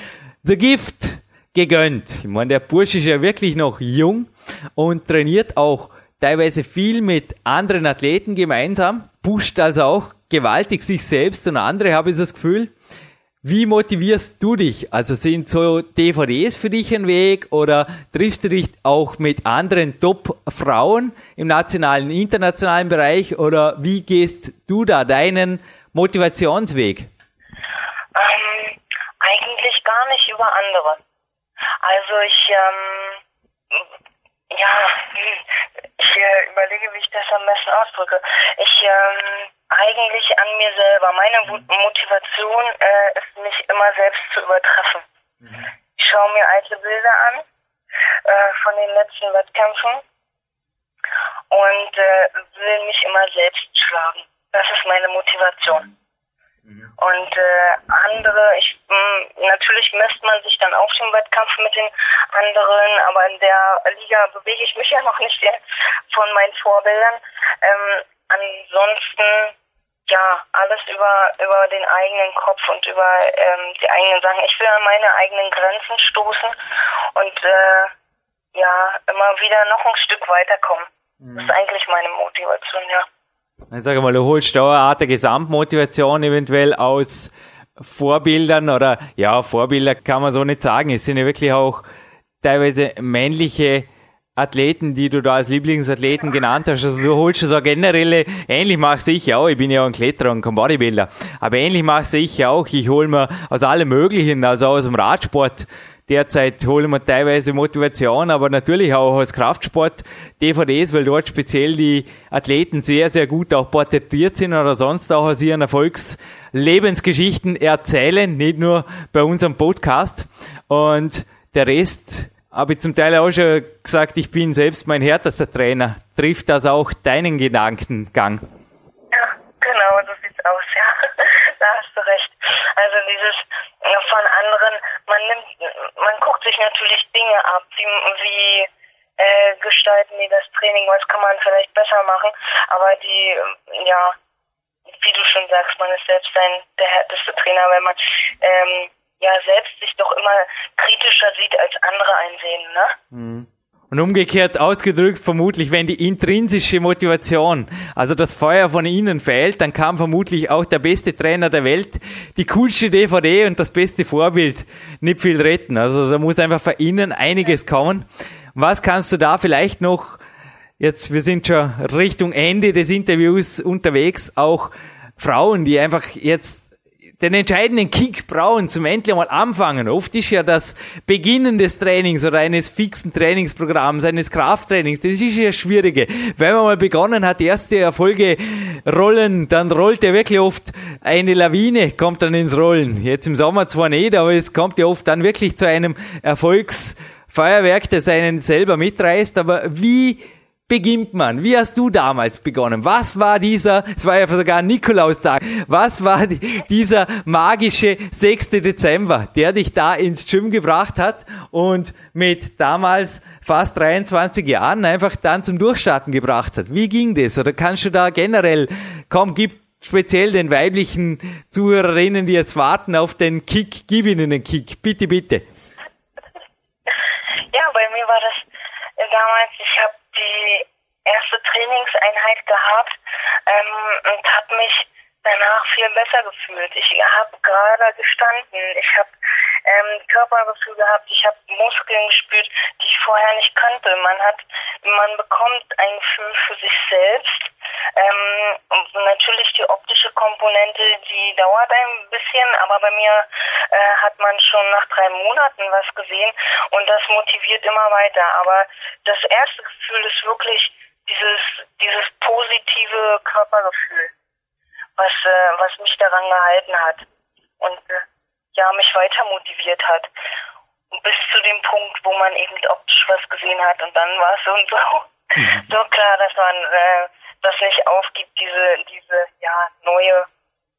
The Gift gegönnt. Ich meine, der Bursche ist ja wirklich noch jung und trainiert auch teilweise viel mit anderen Athleten gemeinsam, pusht also auch gewaltig sich selbst und andere, habe ich das Gefühl. Wie motivierst du dich? Also sind so DVDs für dich ein Weg oder triffst du dich auch mit anderen Top-Frauen im nationalen, internationalen Bereich oder wie gehst du da deinen Motivationsweg? Ähm, eigentlich gar nicht über andere. Also ich ähm, ja, ich äh, überlege, wie ich das am besten ausdrücke. Ich, ähm, eigentlich an mir selber. Meine Motivation äh, ist, mich immer selbst zu übertreffen. Mhm. Ich schaue mir alte Bilder an äh, von den letzten Wettkämpfen und äh, will mich immer selbst schlagen. Das ist meine Motivation. Mhm. Und äh, andere, ich mh, hm, natürlich misst man sich dann auf dem Wettkampf mit den anderen, aber in der Liga bewege ich mich ja noch nicht von meinen Vorbildern. Ähm, ansonsten ja alles über über den eigenen Kopf und über ähm, die eigenen Sachen. Ich will an meine eigenen Grenzen stoßen und äh, ja immer wieder noch ein Stück weiterkommen. Mhm. Das ist eigentlich meine Motivation, ja. Ich sage mal, du holst da eine Art der Gesamtmotivation eventuell aus Vorbildern oder ja, Vorbilder kann man so nicht sagen. Es sind ja wirklich auch teilweise männliche Athleten, die du da als Lieblingsathleten genannt hast. Also du holst so generelle, ähnlich machst ich auch, ich bin ja auch ein Kletterer und kein Bodybuilder, aber ähnlich machst ich auch. Ich hole mir aus allem Möglichen, also aus dem Radsport, derzeit holen wir teilweise Motivation, aber natürlich auch aus Kraftsport DVDs, weil dort speziell die Athleten sehr, sehr gut auch porträtiert sind oder sonst auch aus ihren Erfolgslebensgeschichten erzählen, nicht nur bei unserem Podcast. Und der Rest habe ich zum Teil auch schon gesagt, ich bin selbst mein härtester Trainer. Trifft das auch deinen Gedankengang? Ja, genau, so sieht's aus, ja. da hast du recht. Also dieses von anderen, man nimmt, man guckt sich natürlich Dinge ab, wie, wie äh, gestalten die das Training, was kann man vielleicht besser machen, aber die, ja, wie du schon sagst, man ist selbst ein, der härteste Trainer, wenn man ähm, ja selbst sich doch immer kritischer sieht, als andere einsehen, ne? Mhm. Und umgekehrt ausgedrückt, vermutlich, wenn die intrinsische Motivation, also das Feuer von innen fehlt, dann kann vermutlich auch der beste Trainer der Welt, die coolste DVD und das beste Vorbild nicht viel retten. Also da muss einfach von innen einiges kommen. Was kannst du da vielleicht noch, jetzt, wir sind schon Richtung Ende des Interviews unterwegs, auch Frauen, die einfach jetzt den entscheidenden Kick brauchen zum endlich mal anfangen. Oft ist ja das Beginnen des Trainings oder eines fixen Trainingsprogramms, eines Krafttrainings, das ist ja schwierige. Wenn man mal begonnen hat, erste Erfolge rollen, dann rollt ja wirklich oft eine Lawine, kommt dann ins Rollen. Jetzt im Sommer zwar nicht, aber es kommt ja oft dann wirklich zu einem Erfolgsfeuerwerk, das einen selber mitreißt. Aber wie beginnt man? Wie hast du damals begonnen? Was war dieser, es war ja sogar Nikolaustag, was war die, dieser magische 6. Dezember, der dich da ins Gym gebracht hat und mit damals fast 23 Jahren einfach dann zum Durchstarten gebracht hat? Wie ging das? Oder kannst du da generell, komm, gib speziell den weiblichen Zuhörerinnen, die jetzt warten auf den Kick, gib ihnen den Kick. Bitte, bitte. Ja, bei mir war das damals, erste Trainingseinheit gehabt ähm, und habe mich danach viel besser gefühlt. Ich habe gerade gestanden, ich habe ähm, Körpergefühl gehabt, ich habe Muskeln gespürt, die ich vorher nicht kannte. Man hat, man bekommt ein Gefühl für sich selbst. Ähm, und natürlich die optische Komponente, die dauert ein bisschen, aber bei mir äh, hat man schon nach drei Monaten was gesehen und das motiviert immer weiter. Aber das erste Gefühl ist wirklich dieses, dieses positive Körpergefühl, was, äh, was mich daran gehalten hat und äh, ja, mich weiter motiviert hat. Und bis zu dem Punkt, wo man eben optisch was gesehen hat und dann war es so und so, mhm. so klar, dass man äh, das nicht aufgibt, diese, diese ja, neue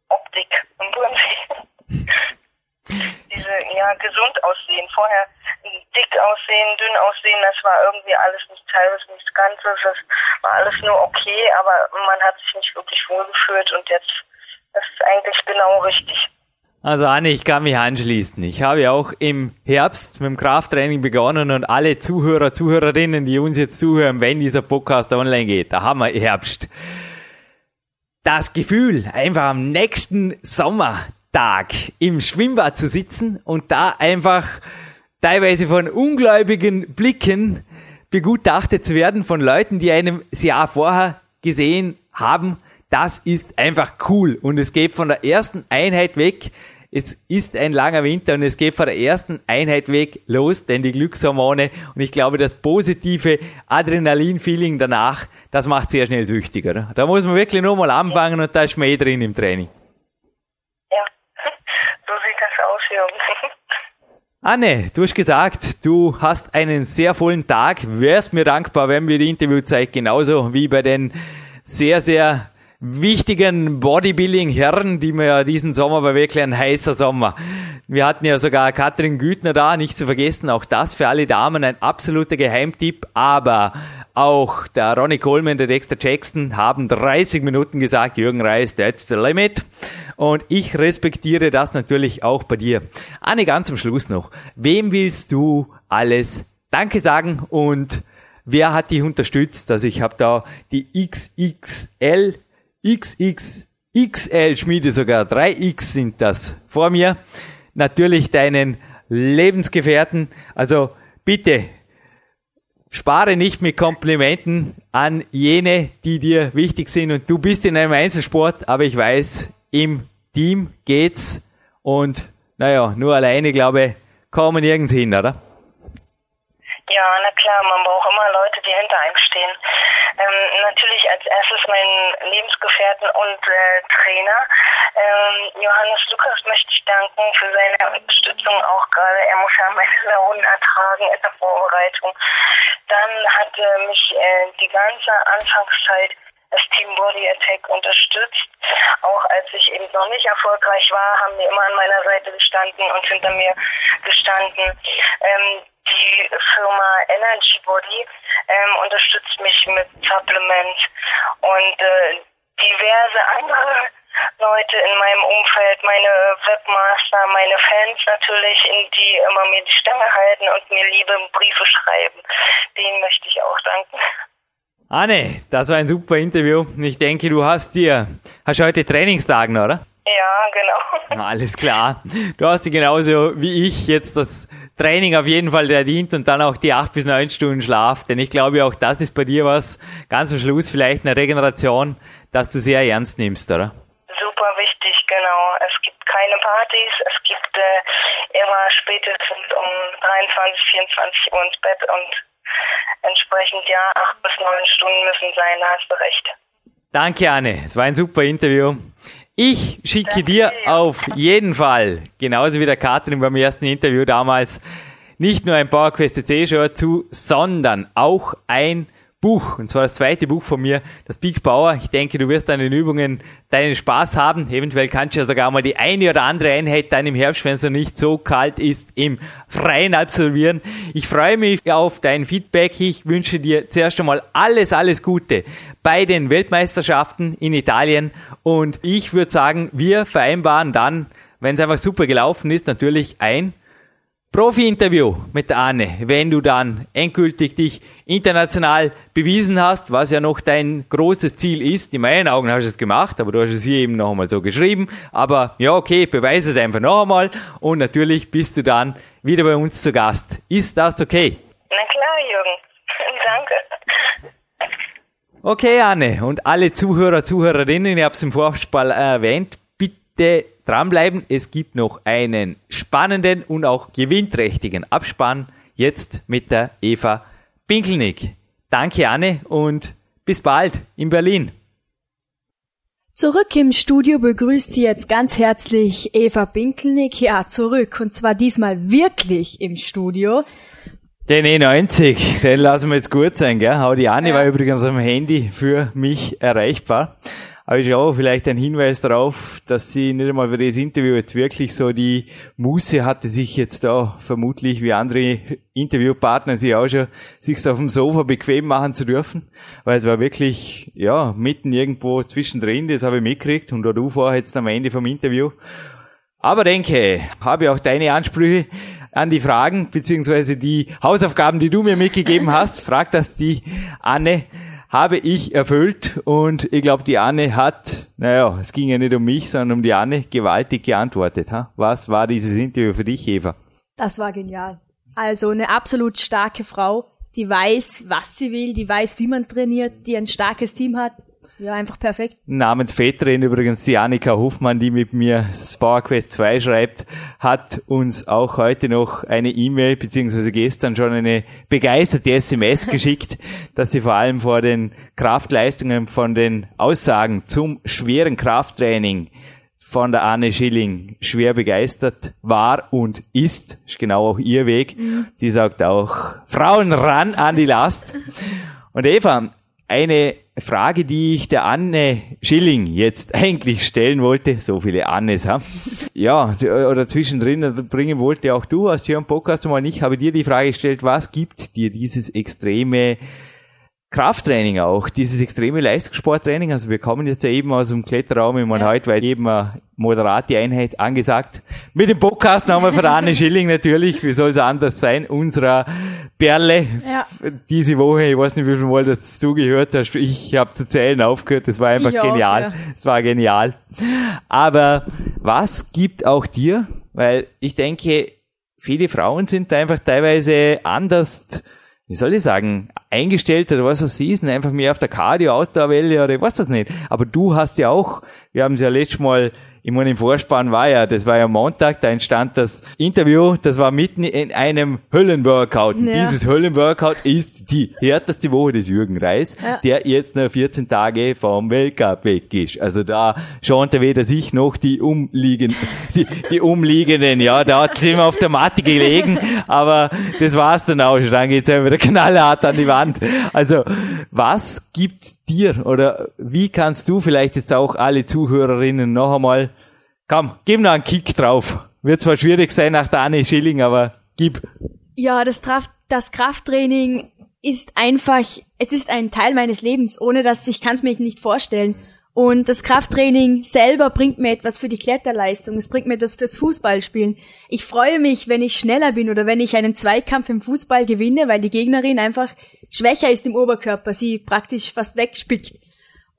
Optik im Prinzip. diese ja gesund aussehen. Vorher dick aussehen, dünn aussehen, das war irgendwie alles nicht teilweise nichts Ganzes. Das war alles nur okay, aber man hat sich nicht wirklich wohlgefühlt und jetzt das ist eigentlich genau richtig. Also Anne, ich kann mich anschließen. Ich habe auch im Herbst mit dem Krafttraining begonnen und alle Zuhörer, Zuhörerinnen, die uns jetzt zuhören, wenn dieser Podcast online geht, da haben wir Herbst. Das Gefühl, einfach am nächsten Sommertag im Schwimmbad zu sitzen und da einfach teilweise von ungläubigen Blicken begutachtet zu werden von Leuten, die einem das Jahr vorher gesehen haben, das ist einfach cool. Und es geht von der ersten Einheit weg es ist ein langer Winter und es geht vor der ersten Einheit weg los, denn die Glückshormone und ich glaube, das positive Adrenalin-Feeling danach, das macht sehr schnell süchtig, oder? Da muss man wirklich nur mal anfangen und da ist mehr drin im Training. Ja, so sieht das aus, Jürgen. Anne, du hast gesagt, du hast einen sehr vollen Tag. Wärst mir dankbar, wenn wir die Interviewzeit genauso wie bei den sehr, sehr wichtigen Bodybuilding-Herren, die wir ja diesen Sommer war wirklich ein heißer Sommer. Wir hatten ja sogar Katrin Güthner da, nicht zu vergessen, auch das für alle Damen ein absoluter Geheimtipp, aber auch der Ronnie Coleman, der Dexter Jackson haben 30 Minuten gesagt, Jürgen Reis, that's the limit. Und ich respektiere das natürlich auch bei dir. Anne, ganz zum Schluss noch. Wem willst du alles Danke sagen und wer hat dich unterstützt? Also ich habe da die XXL, XXXL Schmiede sogar, 3X sind das vor mir. Natürlich deinen Lebensgefährten. Also bitte, spare nicht mit Komplimenten an jene, die dir wichtig sind. Und du bist in einem Einzelsport, aber ich weiß, im Team geht's und naja, nur alleine, glaube ich, kommen nirgends hin, oder? Ja, na klar, man braucht immer Leute, die hinter einem stehen. Ähm, natürlich als erstes meinen Lebensgefährten und äh, Trainer. Ähm, Johannes Lukas möchte ich danken für seine Unterstützung auch gerade. Er muss ja meine Launen ertragen in der Vorbereitung. Dann hat äh, mich äh, die ganze Anfangszeit das Team Body Attack unterstützt. Auch als ich eben noch nicht erfolgreich war, haben die immer an meiner Seite gestanden und hinter mir gestanden. Ähm, die Firma Energy Body ähm, unterstützt mich mit Supplements und äh, diverse andere Leute in meinem Umfeld, meine Webmaster, meine Fans natürlich, die immer mir die Stange halten und mir liebe Briefe schreiben. Denen möchte ich auch danken. Anne, das war ein super Interview. Ich denke, du hast dir, hast heute Trainingstagen, oder? Ja, genau. Alles klar. Du hast dir genauso wie ich jetzt das Training auf jeden Fall verdient und dann auch die acht bis neun Stunden Schlaf, denn ich glaube auch das ist bei dir was, ganz am Schluss vielleicht eine Regeneration, dass du sehr ernst nimmst, oder? Super wichtig, genau. Es gibt keine Partys, es gibt äh, immer spätestens um 23, 24 Uhr ins Bett und entsprechend ja, acht bis neun Stunden müssen sein, da hast du recht. Danke, Anne. Es war ein super Interview. Ich schicke dir auf jeden Fall, genauso wie der Katrin beim ersten Interview damals, nicht nur ein PowerQuest C-Shirt zu, sondern auch ein Buch, und zwar das zweite Buch von mir, das Big Power. Ich denke, du wirst an den Übungen deinen Spaß haben. Eventuell kannst du ja sogar mal die eine oder andere Einheit dann im Herbst, wenn es noch nicht so kalt ist, im Freien absolvieren. Ich freue mich auf dein Feedback. Ich wünsche dir zuerst einmal alles, alles Gute bei den Weltmeisterschaften in Italien. Und ich würde sagen, wir vereinbaren dann, wenn es einfach super gelaufen ist, natürlich ein Profi-Interview mit der Anne, wenn du dann endgültig dich international bewiesen hast, was ja noch dein großes Ziel ist. In meinen Augen hast du es gemacht, aber du hast es hier eben noch einmal so geschrieben. Aber ja, okay, beweise es einfach noch einmal und natürlich bist du dann wieder bei uns zu Gast. Ist das okay? Okay, Anne, und alle Zuhörer, Zuhörerinnen, ich habe es im Vorspann erwähnt, bitte dranbleiben. Es gibt noch einen spannenden und auch gewinnträchtigen Abspann jetzt mit der Eva Pinkelnick. Danke Anne und bis bald in Berlin. Zurück im Studio begrüßt sie jetzt ganz herzlich Eva Pinkelnick. Ja, zurück. Und zwar diesmal wirklich im Studio. Den E90, den lassen wir jetzt gut sein, gell? Hau die Anne ja. war übrigens am Handy für mich erreichbar. Aber ich auch vielleicht ein Hinweis darauf, dass sie nicht einmal für das Interview jetzt wirklich so die Muße hatte, sich jetzt da vermutlich wie andere Interviewpartner sie auch schon sich auf dem Sofa bequem machen zu dürfen, weil es war wirklich, ja, mitten irgendwo zwischendrin, das habe ich mitgekriegt und du vorher jetzt am Ende vom Interview. Aber denke, habe auch deine Ansprüche an die Fragen, beziehungsweise die Hausaufgaben, die du mir mitgegeben hast, fragt das die Anne habe ich erfüllt und ich glaube, die Anne hat, naja, es ging ja nicht um mich, sondern um die Anne, gewaltig geantwortet. Ha? Was war dieses Interview für dich, Eva? Das war genial. Also eine absolut starke Frau, die weiß, was sie will, die weiß, wie man trainiert, die ein starkes Team hat. Ja, einfach perfekt. Namensväterin übrigens, die Annika Hofmann, die mit mir PowerQuest 2 schreibt, hat uns auch heute noch eine E-Mail, beziehungsweise gestern schon eine begeisterte SMS geschickt, dass sie vor allem vor den Kraftleistungen von den Aussagen zum schweren Krafttraining von der Anne Schilling schwer begeistert war und ist. Ist genau auch ihr Weg. Mhm. Sie sagt auch, Frauen ran an die Last. Und Eva, eine Frage, die ich der Anne Schilling jetzt eigentlich stellen wollte, so viele Annes haben, ja, oder zwischendrin bringen wollte auch du, hast hier im Podcast mal nicht, habe dir die Frage gestellt, was gibt dir dieses extreme Krafttraining auch, dieses extreme Leistungssporttraining. Also wir kommen jetzt ja eben aus dem Kletterraum, ich meine, ja. heute war eben eine moderate Einheit angesagt. Mit dem Podcast haben wir für Anne Schilling natürlich, wie soll es anders sein, unserer Perle ja. diese Woche, ich weiß nicht, wie viel Mal das zugehört hast, ich habe zu zählen aufgehört, das war einfach ich genial, auch, ja. das war genial. Aber was gibt auch dir, weil ich denke, viele Frauen sind einfach teilweise anders wie soll ich sagen, eingestellt oder was auch sie ist, einfach mehr auf der Cardio-Ausdauerwelle oder was das nicht. Aber du hast ja auch, wir haben es ja letztes Mal ich meine, im Vorspann war ja, das war ja Montag, da entstand das Interview, das war mitten in einem Höllenworkout. Und ja. dieses Höllenworkout ist die härteste Woche des Jürgen Reis, ja. der jetzt noch 14 Tage vom Weltcup weg ist. Also da schonte weder sich noch die umliegenden, die, die umliegenden, ja, da hat immer auf der Matte gelegen, aber das war's dann auch schon. Dann geht's ja wieder knallhart an die Wand. Also, was gibt dir oder wie kannst du vielleicht jetzt auch alle Zuhörerinnen noch einmal Komm, gib noch einen Kick drauf. Wird zwar schwierig sein nach der Anne Schilling, aber gib. Ja, das, Traf das Krafttraining ist einfach, es ist ein Teil meines Lebens, ohne dass ich kann es mir nicht vorstellen. Und das Krafttraining selber bringt mir etwas für die Kletterleistung, es bringt mir etwas fürs Fußballspielen. Ich freue mich, wenn ich schneller bin oder wenn ich einen Zweikampf im Fußball gewinne, weil die Gegnerin einfach schwächer ist im Oberkörper, sie praktisch fast wegspickt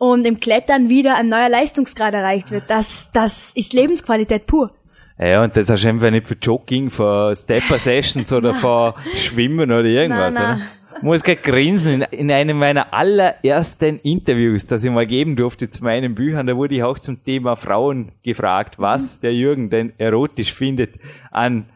und im Klettern wieder ein neuer Leistungsgrad erreicht wird. Das, das ist Lebensqualität pur. Ja, und das hast du einfach nicht für Jogging, für Stepper-Sessions oder für Schwimmen oder irgendwas, na, na. oder? Ich muss gerade grinsen, in, in, einem meiner allerersten Interviews, das ich mal geben durfte zu meinen Büchern, da wurde ich auch zum Thema Frauen gefragt, was mhm. der Jürgen denn erotisch findet an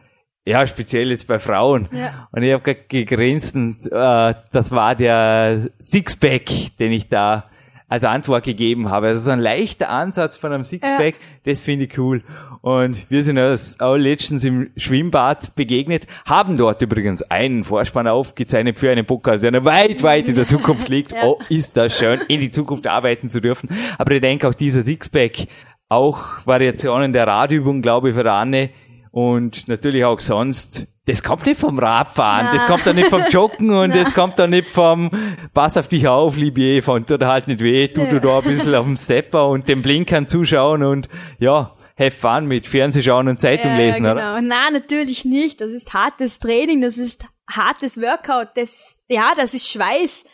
ja, speziell jetzt bei Frauen. Ja. Und ich habe gegrinst und äh, das war der Sixpack, den ich da als Antwort gegeben habe. Also so ein leichter Ansatz von einem Sixpack, ja. das finde ich cool. Und wir sind uns auch letztens im Schwimmbad begegnet, haben dort übrigens einen Vorspann aufgezeichnet für einen Podcast, der noch weit, weit in der Zukunft liegt. ja. Oh, ist das schön, in die Zukunft arbeiten zu dürfen. Aber ich denke auch dieser Sixpack, auch Variationen der Radübung, glaube ich, für Anne, und natürlich auch sonst das kommt nicht vom Radfahren, Nein. das kommt dann nicht vom Joggen und Nein. das kommt dann nicht vom Pass auf dich auf, liebe Eva, und tut halt nicht weh, tu ja. du da ein bisschen auf dem Stepper und dem Blinkern zuschauen und ja, have fun mit Fernsehschauen und Zeitung ja, lesen, genau. oder? Nein, natürlich nicht. Das ist hartes Training, das ist hartes Workout, das, ja, das ist Schweiß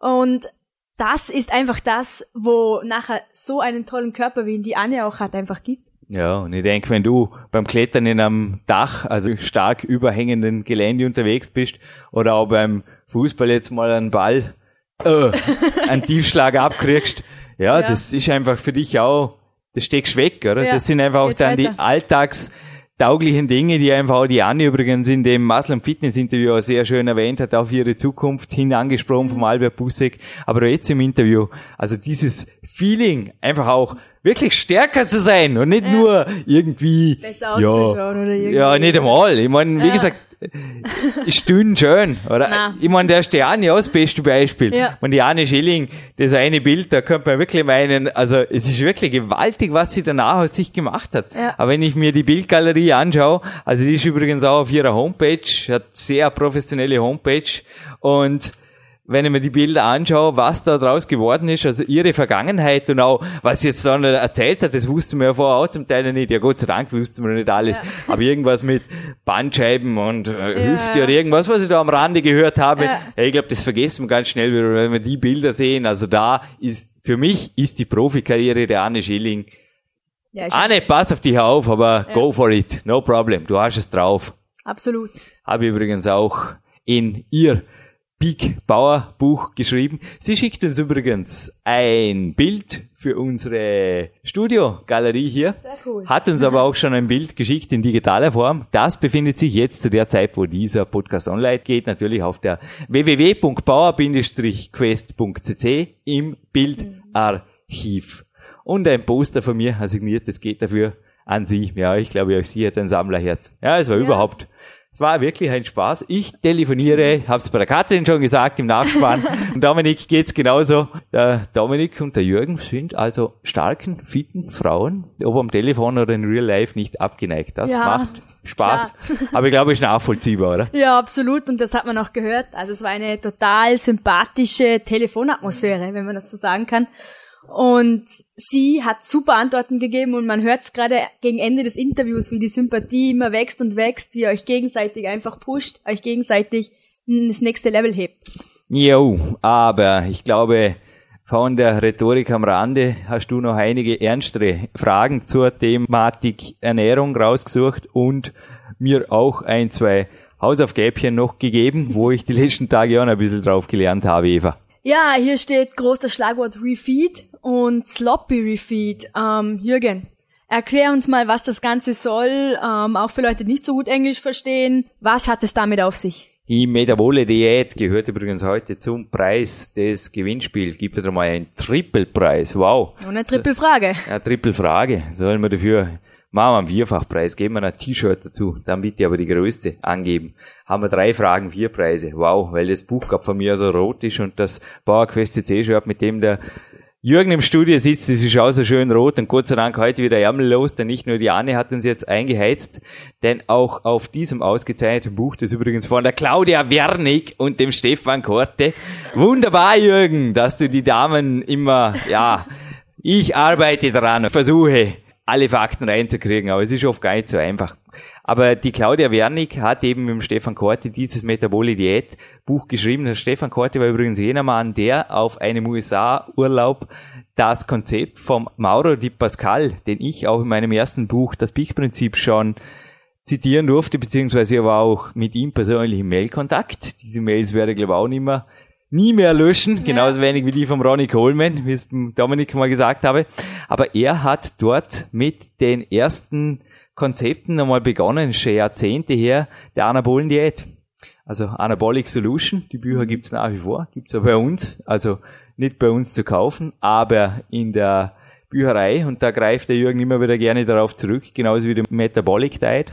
und das ist einfach das, wo nachher so einen tollen Körper, wie ihn die Anne auch hat, einfach gibt. Ja, und ich denke, wenn du beim Klettern in einem Dach, also stark überhängenden Gelände unterwegs bist, oder auch beim Fußball jetzt mal einen Ball, äh, einen Tiefschlag abkriegst, ja, ja, das ist einfach für dich auch, das steckst weg, oder? Ja, das sind einfach auch dann weiter. die alltagstauglichen Dinge, die einfach auch die Anne übrigens in dem Muslim Fitness Interview auch sehr schön erwähnt hat, auf ihre Zukunft hin angesprochen vom Albert Busek, aber jetzt im Interview, also dieses Feeling, einfach auch wirklich stärker zu sein und nicht ja. nur irgendwie. Besser auszuschauen ja, oder irgendwie. Ja, nicht einmal. Ich meine, wie ja. gesagt, ist dünn schön, oder? Nein. Ich meine, der Stern ja das beste Beispiel. Ja. Und die Anne Schilling, das eine Bild, da könnte man wirklich meinen, also es ist wirklich gewaltig, was sie danach aus sich gemacht hat. Ja. Aber wenn ich mir die Bildgalerie anschaue, also die ist übrigens auch auf ihrer Homepage, hat sehr professionelle Homepage und wenn ich mir die Bilder anschaue, was da draus geworden ist, also ihre Vergangenheit und auch, was sie jetzt dann erzählt hat, das wussten wir ja vorher auch zum Teil nicht. Ja, Gott sei Dank wussten wir nicht alles. Ja. Aber irgendwas mit Bandscheiben und äh, ja, Hüfte oder irgendwas, was ich da am Rande gehört habe, ja. ich glaube, das vergessen wir ganz schnell wieder, wenn wir die Bilder sehen. Also da ist, für mich ist die Profikarriere der Anne Schilling ja, Anne, pass auf dich auf, aber ja. go for it. No problem. Du hast es drauf. Absolut. Habe übrigens auch in ihr Peak Bauer Buch geschrieben. Sie schickt uns übrigens ein Bild für unsere Studio-Galerie hier. Sehr cool. Hat uns aber auch schon ein Bild geschickt in digitaler Form. Das befindet sich jetzt zu der Zeit, wo dieser Podcast online geht, natürlich auf der www.bauer-quest.cc im Bildarchiv. Und ein Poster von mir, signiert, das geht dafür an Sie. Ja, ich glaube, auch Sie hat ein Sammlerherz. Ja, es war ja. überhaupt es war wirklich ein Spaß. Ich telefoniere, habe es bei der Katrin schon gesagt im Nachspann. und Dominik geht's genauso. Der Dominik und der Jürgen sind also starken, fitten Frauen, ob am Telefon oder in Real Life nicht abgeneigt. Das ja, macht Spaß. Klar. Aber ich glaube, ist nachvollziehbar, oder? Ja, absolut. Und das hat man auch gehört. Also es war eine total sympathische Telefonatmosphäre, wenn man das so sagen kann. Und sie hat super Antworten gegeben und man hört es gerade gegen Ende des Interviews, wie die Sympathie immer wächst und wächst, wie ihr euch gegenseitig einfach pusht, euch gegenseitig das nächste Level hebt. Jo, aber ich glaube, von der Rhetorik am Rande hast du noch einige ernstere Fragen zur Thematik Ernährung rausgesucht und mir auch ein, zwei Hausaufgäbchen noch gegeben, wo ich die letzten Tage auch noch ein bisschen drauf gelernt habe, Eva. Ja, hier steht groß das Schlagwort Refeed und Sloppy Refeed. Ähm, Jürgen, erklär uns mal, was das Ganze soll, ähm, auch für Leute, die nicht so gut Englisch verstehen. Was hat es damit auf sich? Die Metabole Diät gehört übrigens heute zum Preis des Gewinnspiels. Gibt wieder mal einen Triple-Preis. Wow. Und eine Triple-Frage. Ja, Triple-Frage. Sollen wir dafür machen wir einen Vierfachpreis, geben wir ein T-Shirt dazu, dann bitte aber die Größte angeben. Haben wir drei Fragen, vier Preise. Wow, weil das Buch gab von mir so rot ist und das PowerQuest CC-Shirt, mit dem der Jürgen im Studio sitzt, das ist auch so schön rot und Gott sei Dank heute wieder ärmellos, denn nicht nur die Anne hat uns jetzt eingeheizt, denn auch auf diesem ausgezeichneten Buch, das übrigens von der Claudia Wernig und dem Stefan Korte, wunderbar Jürgen, dass du die Damen immer, ja, ich arbeite daran, versuche alle Fakten reinzukriegen, aber es ist oft gar nicht so einfach. Aber die Claudia Wernig hat eben mit dem Stefan Korte dieses Metabole Diät Buch geschrieben. Der Stefan Korte war übrigens jener Mann, der auf einem USA-Urlaub das Konzept vom Mauro Di Pascal, den ich auch in meinem ersten Buch, das Peak-Prinzip schon zitieren durfte, beziehungsweise er war auch mit ihm persönlich im Mailkontakt. Diese Mails werde ich glaube auch nicht mehr nie mehr löschen, genauso wenig wie die vom Ronnie Coleman, wie es Dominik mal gesagt habe. Aber er hat dort mit den ersten Konzepten einmal begonnen, schon Jahrzehnte her, der anabolen Diät. Also Anabolic Solution, die Bücher gibt's nach wie vor, gibt's auch bei uns, also nicht bei uns zu kaufen, aber in der Bücherei und da greift der Jürgen immer wieder gerne darauf zurück, genauso wie die Metabolic Diet.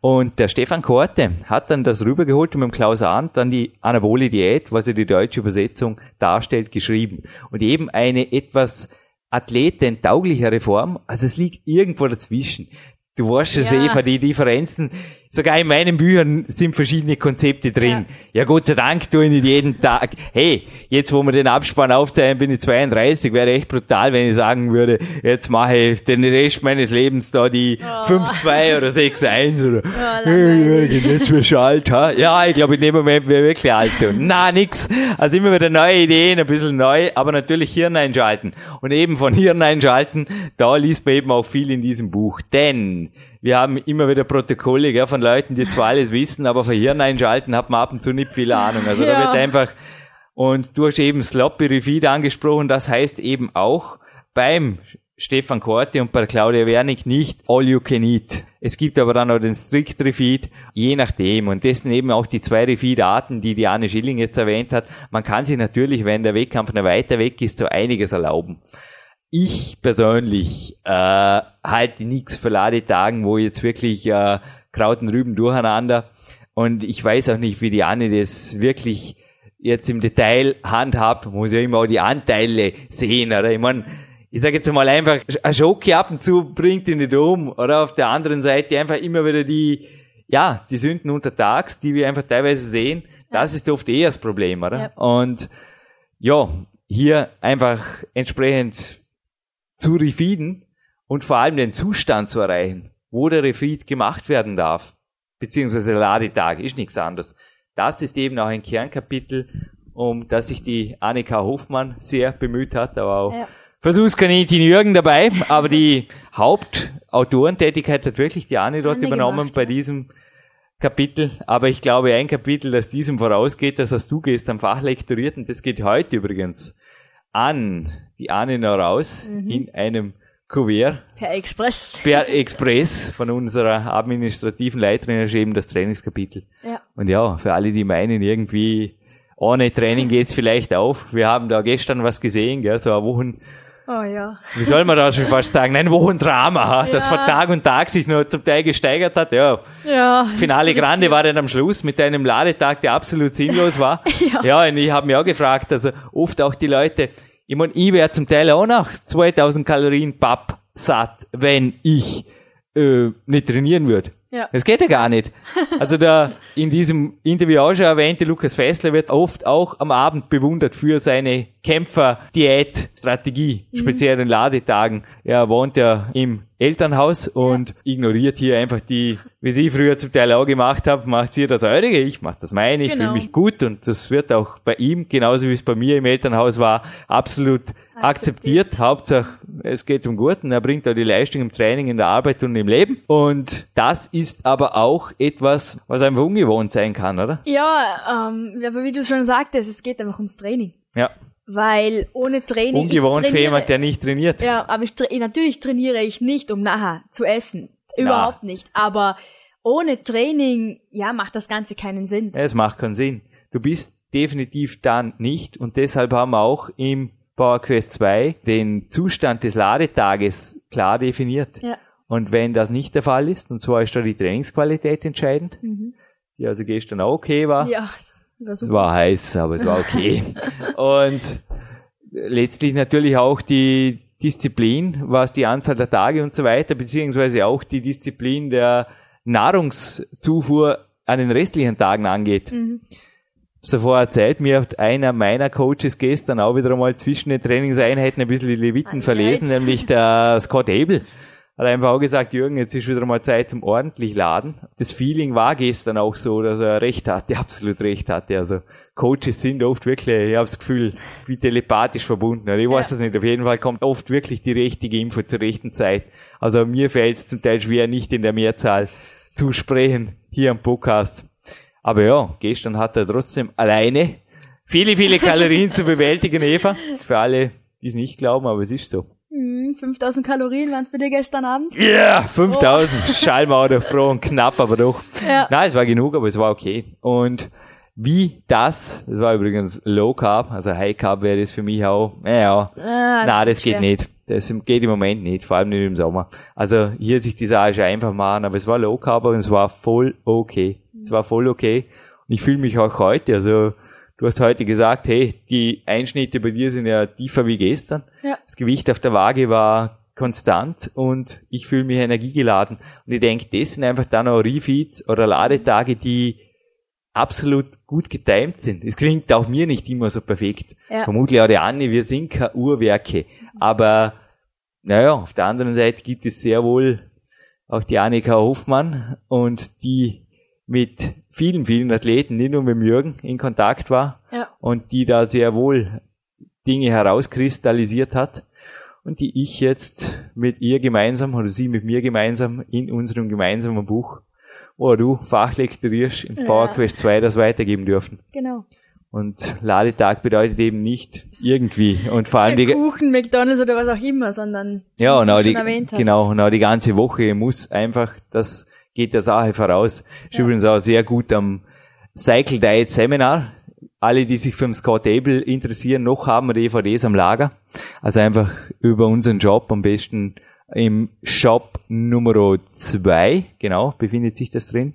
Und der Stefan Korte hat dann das rübergeholt und mit dem Klaus Arndt dann die Anabole Diät, was ja die deutsche Übersetzung darstellt, geschrieben. Und eben eine etwas athletentauglichere Form, also es liegt irgendwo dazwischen. Du weißt es, ja. Eva, die Differenzen Sogar in meinen Büchern sind verschiedene Konzepte drin. Ja, ja Gott sei Dank tue ich nicht jeden Tag. Hey, jetzt wo wir den Abspann aufzeigen, bin ich 32, wäre echt brutal, wenn ich sagen würde, jetzt mache ich den Rest meines Lebens da die oh. 5-2 oder 6-1 oder oh, jetzt wirst du alt, ha? Ja, ich glaube in dem Moment wäre wirklich alt. Na, nix. Also immer wieder neue Ideen, ein bisschen neu, aber natürlich Hirn einschalten. Und eben von Hirn einschalten, da liest man eben auch viel in diesem Buch. Denn wir haben immer wieder Protokolle gell, von Leuten, die zwar alles wissen, aber von Hirn einschalten hat man ab und zu nicht viel Ahnung. Also ja. da wird einfach, und du hast eben Sloppy Refeed angesprochen, das heißt eben auch beim Stefan Korte und bei Claudia Wernig nicht All You Can Eat. Es gibt aber dann auch den Strict Refeed, je nachdem. Und das sind eben auch die zwei Refeed-Arten, die die Anne Schilling jetzt erwähnt hat. Man kann sich natürlich, wenn der Wettkampf noch weiter weg ist, so einiges erlauben ich persönlich äh, halte nichts für Ladetagen, wo jetzt wirklich äh, Kraut und Rüben durcheinander. Und ich weiß auch nicht, wie die Anne das wirklich jetzt im Detail handhabt. Man muss ja immer auch die Anteile sehen, oder? Ich meine, ich sage jetzt mal einfach, ein Schoki ab und zu bringt ihn nicht um, oder? Auf der anderen Seite einfach immer wieder die, ja, die Sünden untertags, die wir einfach teilweise sehen. Das ist oft eher das Problem, oder? Ja. Und ja, hier einfach entsprechend zu refeeden und vor allem den Zustand zu erreichen, wo der Refeed gemacht werden darf, beziehungsweise Ladetag, ist nichts anderes. Das ist eben auch ein Kernkapitel, um das sich die Annika Hofmann sehr bemüht hat, aber auch ja. Versuchskaninchen Jürgen dabei, aber die Hauptautorentätigkeit hat wirklich die Anne dort Anne übernommen gemacht, bei diesem Kapitel, aber ich glaube, ein Kapitel, das diesem vorausgeht, das hast du gestern fachlektoriert und das geht heute übrigens an die Anne noch raus mhm. in einem Kuvert. Per Express. Per Express von unserer administrativen Leiterin ist eben das Trainingskapitel. Ja. Und ja, für alle, die meinen, irgendwie ohne Training geht's vielleicht auf. Wir haben da gestern was gesehen, gell, so eine Wochen, Oh ja. Wie soll man da schon fast sagen? Ein Wochendrama, ja. das von Tag und Tag sich nur zum Teil gesteigert hat. Ja. ja Finale Grande war dann am Schluss mit einem Ladetag, der absolut sinnlos war. ja. ja, und ich habe mich auch gefragt, also oft auch die Leute, ich meine, ich wäre zum Teil auch nach 2000 Kalorien papp satt, wenn ich äh, nicht trainieren würde. Ja. Das geht ja gar nicht. Also der in diesem Interview auch schon erwähnte Lukas Fessler wird oft auch am Abend bewundert für seine Kämpfer-Diät-Strategie, mhm. speziell in Ladetagen. Er wohnt ja im Elternhaus und ja. ignoriert hier einfach die, wie sie früher zum Teil auch gemacht haben, macht sie das eurige, ich mache das meine, ich genau. fühle mich gut und das wird auch bei ihm, genauso wie es bei mir im Elternhaus war, absolut akzeptiert. Hauptsache, es geht um Guten, er bringt da die Leistung im Training, in der Arbeit und im Leben. Und das ist aber auch etwas, was einfach ungewohnt sein kann, oder? Ja, ähm, aber wie du schon sagtest, es geht einfach ums Training. Ja. Weil ohne Training. Ungewohnt für jemand, der nicht trainiert. Ja, aber ich natürlich trainiere ich nicht, um nachher zu essen. Überhaupt Na. nicht. Aber ohne Training, ja, macht das Ganze keinen Sinn. Es macht keinen Sinn. Du bist definitiv dann nicht und deshalb haben wir auch im Power Quest 2 den Zustand des Ladetages klar definiert. Ja. Und wenn das nicht der Fall ist, und zwar ist da die Trainingsqualität entscheidend, mhm. die also gestern auch okay war, ja, war es war heiß, aber es war okay. und letztlich natürlich auch die Disziplin, was die Anzahl der Tage und so weiter, beziehungsweise auch die Disziplin der Nahrungszufuhr an den restlichen Tagen angeht. Mhm. So erzählt, mir hat einer meiner Coaches gestern auch wieder einmal zwischen den Trainingseinheiten ein bisschen die Leviten ah, verlesen, jetzt. nämlich der Scott Abel hat einfach auch gesagt, Jürgen, jetzt ist wieder mal Zeit zum ordentlich laden. Das Feeling war gestern auch so, dass er recht hatte, absolut recht hatte. Also Coaches sind oft wirklich, ich habe das Gefühl, wie telepathisch verbunden. Also ich weiß es nicht, auf jeden Fall kommt oft wirklich die richtige Info zur rechten Zeit. Also mir fällt es zum Teil schwer, nicht in der Mehrzahl zu sprechen hier am Podcast. Aber ja, gestern hat er trotzdem alleine viele, viele Kalorien zu bewältigen, Eva. Für alle, die es nicht glauben, aber es ist so. 5000 hm, Kalorien waren es bei dir gestern Abend? Ja, yeah, 5000. Oh. Schallmauer froh und knapp, aber doch. Ja. Nein, es war genug, aber es war okay. Und wie das, das war übrigens Low Carb, also High Carb wäre das für mich auch, naja, ah, na, das geht schwer. nicht. Das geht im Moment nicht, vor allem nicht im Sommer. Also hier sich die Sache einfach machen, aber es war Low Carb und es war voll okay. Es war voll okay. Und ich fühle mich auch heute, also Du hast heute gesagt, hey, die Einschnitte bei dir sind ja tiefer wie gestern. Ja. Das Gewicht auf der Waage war konstant und ich fühle mich energiegeladen. Und ich denke, das sind einfach dann auch Refeeds oder Ladetage, die absolut gut getimt sind. Es klingt auch mir nicht immer so perfekt. Ja. Vermutlich auch der Anne, wir sind keine Uhrwerke. Aber naja, auf der anderen Seite gibt es sehr wohl auch die Annika Hofmann und die mit vielen, vielen Athleten, nicht nur mit Jürgen, in Kontakt war ja. und die da sehr wohl Dinge herauskristallisiert hat und die ich jetzt mit ihr gemeinsam oder sie mit mir gemeinsam in unserem gemeinsamen Buch, wo du fachlektorierst in ja. PowerQuest 2 das weitergeben dürfen. Genau. Und Ladetag bedeutet eben nicht irgendwie und vor allem die Kuchen, McDonalds oder was auch immer, sondern ja, genau, die, genau, genau die ganze Woche muss einfach das geht der Sache voraus. Ist ja. übrigens auch sehr gut am Cycle Diet Seminar. Alle, die sich für den Scott Abel interessieren, noch haben wir DVDs am Lager. Also einfach über unseren Job am besten im Shop Nummer 2, genau, befindet sich das drin.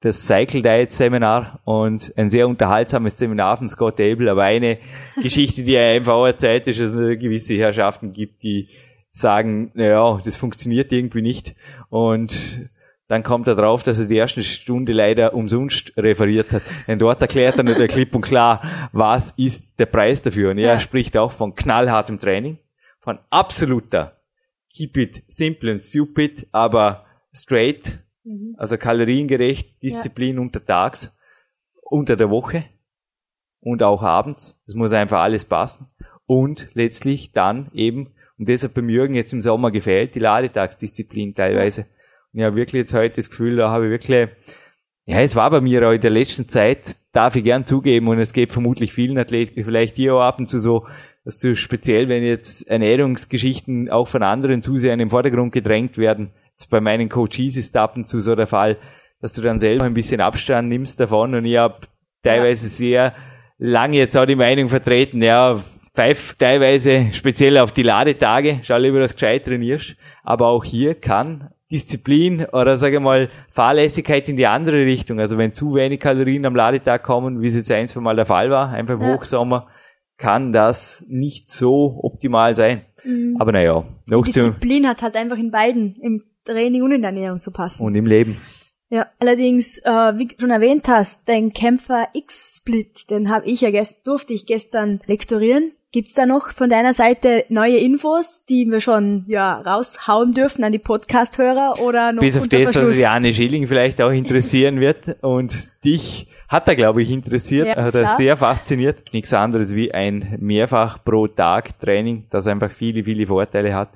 Das Cycle Diet Seminar und ein sehr unterhaltsames Seminar von Scott Abel, aber eine Geschichte, die einfach auch erzählt, ist, dass es gewisse Herrschaften gibt, die sagen, naja, das funktioniert irgendwie nicht und dann kommt er drauf, dass er die erste Stunde leider umsonst referiert hat. Denn dort erklärt er natürlich klipp und klar, was ist der Preis dafür. Und er ja. spricht auch von knallhartem Training, von absoluter keep it simple and stupid, aber straight, mhm. also kaloriengerecht, Disziplin ja. untertags, unter der Woche und auch abends. Das muss einfach alles passen. Und letztlich dann eben, und deshalb beim Jürgen jetzt im Sommer gefällt, die Ladetagsdisziplin teilweise. Ja, wirklich jetzt heute das Gefühl, da habe ich wirklich, Ja, es war bei mir auch in der letzten Zeit, darf ich gern zugeben, und es geht vermutlich vielen Athleten, vielleicht hier auch ab und zu so, dass du speziell, wenn jetzt Ernährungsgeschichten auch von anderen Zusehern im Vordergrund gedrängt werden, jetzt bei meinen Coaches ist ab und zu so der Fall, dass du dann selber ein bisschen Abstand nimmst davon und ich habe teilweise sehr lange jetzt auch die Meinung vertreten, ja, pfeif teilweise speziell auf die Ladetage, schau lieber, dass du gescheit trainierst, aber auch hier kann Disziplin oder sage mal Fahrlässigkeit in die andere Richtung, also wenn zu wenig Kalorien am Ladetag kommen, wie es jetzt ein, zwei Mal der Fall war, einfach im ja. Hochsommer, kann das nicht so optimal sein. Mhm. Aber naja, noch Die Disziplin hat halt einfach in beiden, im Training und in der Ernährung zu passen. Und im Leben. Ja, allerdings, äh, wie du schon erwähnt hast, dein Kämpfer X-Split, den habe ich ja gest durfte ich gestern lektorieren. Gibt's da noch von deiner Seite neue Infos, die wir schon ja raushauen dürfen an die Podcast-Hörer oder noch Bis auf das, was Janne Schilling vielleicht auch interessieren wird. Und dich hat er, glaube ich, interessiert, ja, hat er sehr fasziniert. Nichts anderes wie ein mehrfach pro Tag Training, das einfach viele, viele Vorteile hat.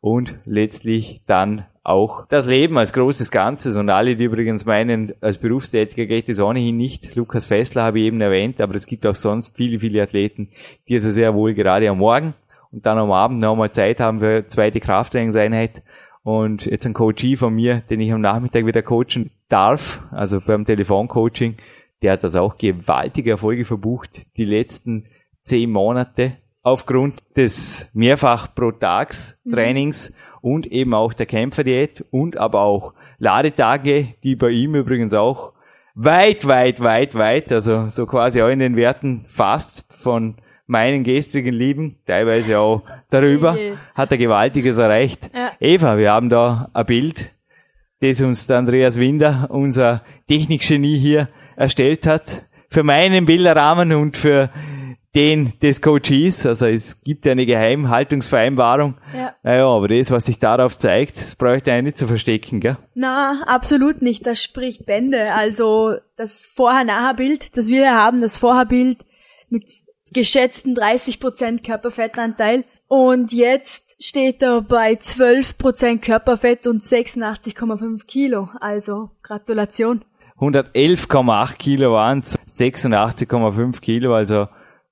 Und letztlich dann auch das Leben als großes Ganzes und alle, die übrigens meinen, als Berufstätiger geht es ohnehin nicht. Lukas Fessler habe ich eben erwähnt, aber es gibt auch sonst viele, viele Athleten, die also sehr wohl gerade am Morgen und dann am Abend noch mal Zeit haben für zweite Krafttrainingseinheit. Und jetzt ein Coachie von mir, den ich am Nachmittag wieder coachen darf, also beim Telefoncoaching, der hat das auch gewaltige Erfolge verbucht, die letzten zehn Monate aufgrund des mehrfach pro Tags mhm. Trainings mhm. Und eben auch der Kämpferdiät und aber auch Ladetage, die bei ihm übrigens auch weit, weit, weit, weit, also so quasi auch in den Werten fast von meinen gestrigen Lieben, teilweise auch darüber, hat er Gewaltiges erreicht. Ja. Eva, wir haben da ein Bild, das uns der Andreas Winder, unser Technikgenie hier, erstellt hat. Für meinen Bilderrahmen und für den des Coaches. Also es gibt ja eine Geheimhaltungsvereinbarung. Ja. Naja, aber das, was sich darauf zeigt, das bräuchte einen nicht zu verstecken, gell? Na, absolut nicht. Das spricht Bände. Also das Vorher-Nachher-Bild, das wir hier haben, das Vorher-Bild mit geschätzten 30% Körperfettanteil. Und jetzt steht er bei 12% Körperfett und 86,5 Kilo. Also Gratulation. 111,8 Kilo waren es, 86,5 Kilo, also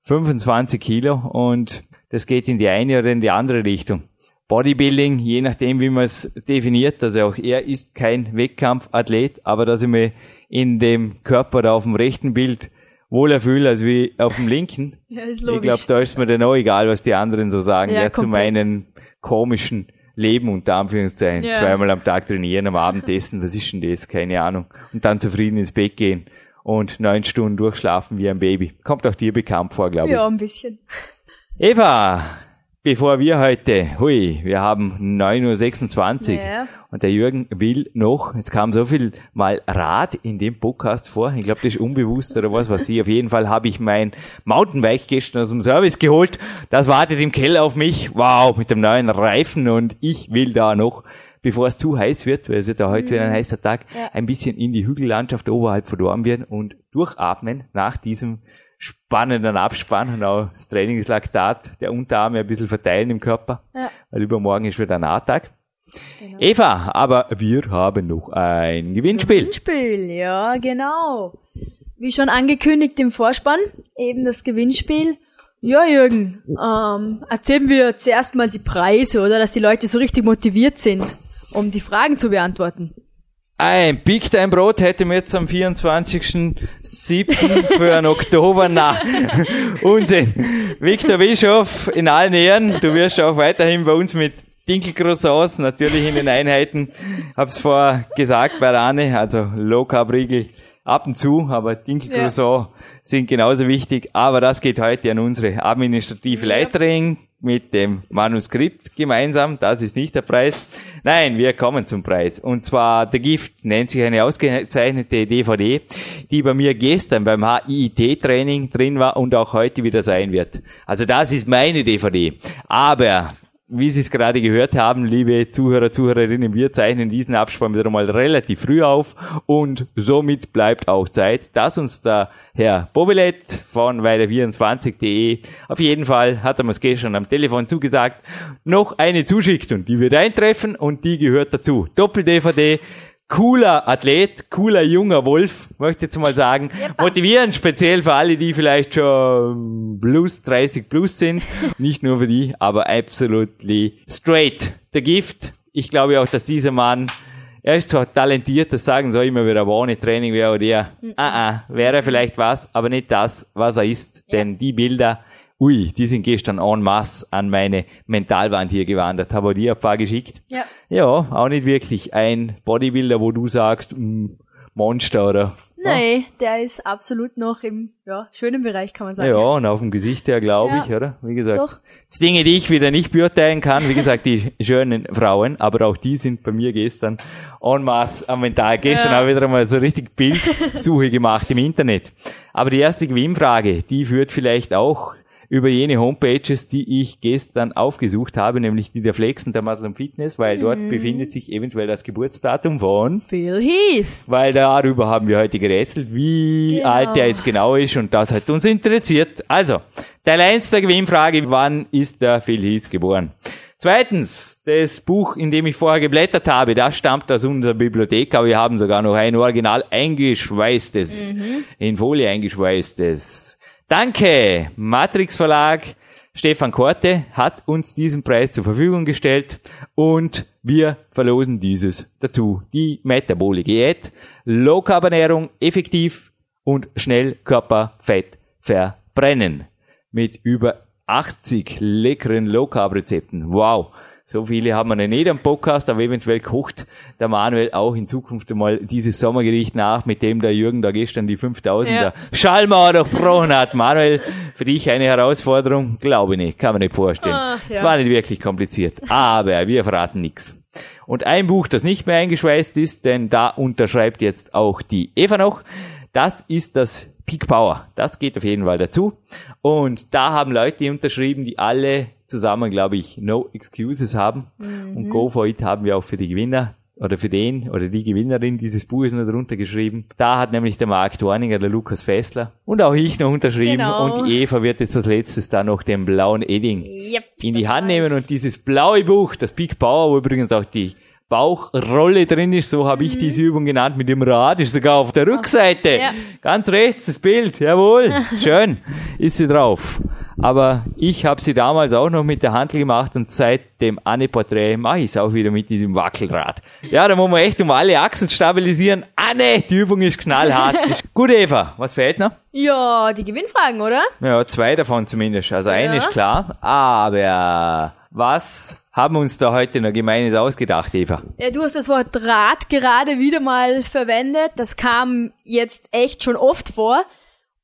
25 Kilo und das geht in die eine oder in die andere Richtung. Bodybuilding, je nachdem, wie man es definiert, also auch er ist kein Wettkampfathlet, aber dass ich mich in dem Körper oder auf dem rechten Bild wohler fühle als wie auf dem linken. Ja, ist logisch. Ich glaube, da ist mir dann auch egal, was die anderen so sagen, ja, ja zu meinen komischen Leben unter Anführungszeichen. Ja. Zweimal am Tag trainieren, am Abend essen, was ist denn das? Keine Ahnung. Und dann zufrieden ins Bett gehen und neun Stunden durchschlafen wie ein Baby. Kommt auch dir bekannt vor, glaube ich. Ja, ein bisschen. Eva, bevor wir heute, hui, wir haben 9.26 Uhr ja. und der Jürgen will noch, jetzt kam so viel mal Rad in dem Podcast vor, ich glaube, das ist unbewusst oder was weiß ich, auf jeden Fall habe ich mein Mountainbike gestern aus dem Service geholt, das wartet im Keller auf mich, wow, mit dem neuen Reifen und ich will da noch bevor es zu heiß wird, weil es wird ja heute mhm. wieder ein heißer Tag, ja. ein bisschen in die Hügellandschaft oberhalb von Dornbirn und durchatmen nach diesem spannenden Abspann und auch das Trainingslaktat der Unterarme ein bisschen verteilen im Körper, ja. weil übermorgen ist wieder ein Nahtag. Genau. Eva, aber wir haben noch ein Gewinnspiel. Gewinnspiel, ja, genau. Wie schon angekündigt im Vorspann, eben das Gewinnspiel. Ja, Jürgen, ähm, erzählen wir zuerst mal die Preise, oder? Dass die Leute so richtig motiviert sind, um die Fragen zu beantworten. Ein Big Time Brot hätte mir jetzt am 24.07. für einen Oktober nach Unsinn. Victor Bischof in allen Ehren. Du wirst auch weiterhin bei uns mit Dinkelcroissants, natürlich in den Einheiten. Hab's vorher gesagt bei Rane, also Low Carb Riegel ab und zu, aber Dinkelcroissant ja. sind genauso wichtig. Aber das geht heute an unsere administrative Leiterin mit dem Manuskript gemeinsam. Das ist nicht der Preis. Nein, wir kommen zum Preis. Und zwar der Gift nennt sich eine ausgezeichnete DVD, die bei mir gestern beim HIIT-Training drin war und auch heute wieder sein wird. Also das ist meine DVD. Aber wie Sie es gerade gehört haben, liebe Zuhörer, Zuhörerinnen, wir zeichnen diesen Abspann wieder mal relativ früh auf und somit bleibt auch Zeit, dass uns der Herr Bobelet von weiter24.de auf jeden Fall, hat er mir gestern am Telefon zugesagt, noch eine zuschickt und die wird eintreffen und die gehört dazu. Doppel-DVD, cooler Athlet, cooler junger Wolf, möchte ich jetzt mal sagen. Motivierend, speziell für alle, die vielleicht schon plus 30 plus sind. Nicht nur für die, aber absolutely straight. Der Gift. Ich glaube auch, dass dieser Mann er ist zwar talentiert, das sagen so immer wieder, aber ohne Training wäre der, mhm. ah, ah, wäre vielleicht was, aber nicht das, was er ist. Ja. Denn die Bilder, ui, die sind gestern en masse an meine Mentalwand hier gewandert. Habe dir ein paar geschickt. Ja. Ja, auch nicht wirklich ein Bodybuilder, wo du sagst, mh, mm, Monster oder Nee, der ist absolut noch im ja, schönen Bereich, kann man sagen. Ja, und auf dem Gesicht her, glaube ja, ich, oder? Wie gesagt, doch. das Dinge, die ich wieder nicht beurteilen kann, wie gesagt, die schönen Frauen, aber auch die sind bei mir gestern en masse am Mental. Gestern ja. habe ich wieder mal so richtig Bildsuche gemacht im Internet. Aber die erste Gewinnfrage, die führt vielleicht auch über jene Homepages, die ich gestern aufgesucht habe, nämlich die der Flexen der Muslim Fitness, weil mhm. dort befindet sich eventuell das Geburtsdatum von Phil Heath. Weil darüber haben wir heute gerätselt, wie genau. alt der jetzt genau ist und das hat uns interessiert. Also, Teil 1 der Gewinnfrage, wann ist der Phil Heath geboren? Zweitens, das Buch, in dem ich vorher geblättert habe, das stammt aus unserer Bibliothek, aber wir haben sogar noch ein original eingeschweißtes, mhm. in Folie eingeschweißtes Danke, Matrix Verlag. Stefan Korte hat uns diesen Preis zur Verfügung gestellt und wir verlosen dieses dazu. Die Metabole Diät, Low Carb Ernährung, effektiv und schnell Körperfett verbrennen. Mit über 80 leckeren Low Carb Rezepten. Wow. So viele haben wir noch nicht am Podcast, aber eventuell kocht der Manuel auch in Zukunft einmal dieses Sommergericht nach, mit dem der Jürgen da gestern die 5000er ja. Schallmauer durchbrochen hat. Manuel, für dich eine Herausforderung? Glaube ich nicht, kann man nicht vorstellen. Ah, ja. Es war nicht wirklich kompliziert, aber wir verraten nichts. Und ein Buch, das nicht mehr eingeschweißt ist, denn da unterschreibt jetzt auch die Eva noch, das ist das Peak Power. Das geht auf jeden Fall dazu. Und da haben Leute unterschrieben, die alle zusammen, glaube ich, No Excuses haben. Mhm. Und Go for It haben wir auch für die Gewinner oder für den oder die Gewinnerin dieses Buches noch drunter geschrieben. Da hat nämlich der Marc Dorninger, der Lukas Fessler und auch ich noch unterschrieben genau. und Eva wird jetzt als letztes da noch den blauen Edding yep, in die Hand nehmen und dieses blaue Buch, das Big Power, wo übrigens auch die Bauchrolle drin ist, so habe ich mhm. diese Übung genannt, mit dem Rad, ist sogar auf der Rückseite. Ja. Ganz rechts das Bild, jawohl, schön, ist sie drauf. Aber ich habe sie damals auch noch mit der Hand gemacht und seit dem Anne-Porträt mache ich es auch wieder mit diesem Wackelrad. Ja, da muss man echt um alle Achsen stabilisieren. Anne, die Übung ist knallhart. Gut, Eva, was fehlt noch? Ja, die Gewinnfragen, oder? Ja, zwei davon zumindest. Also ja. eine ist klar. Aber was haben uns da heute noch Gemeines ausgedacht, Eva? Ja, du hast das Wort Rad gerade wieder mal verwendet. Das kam jetzt echt schon oft vor.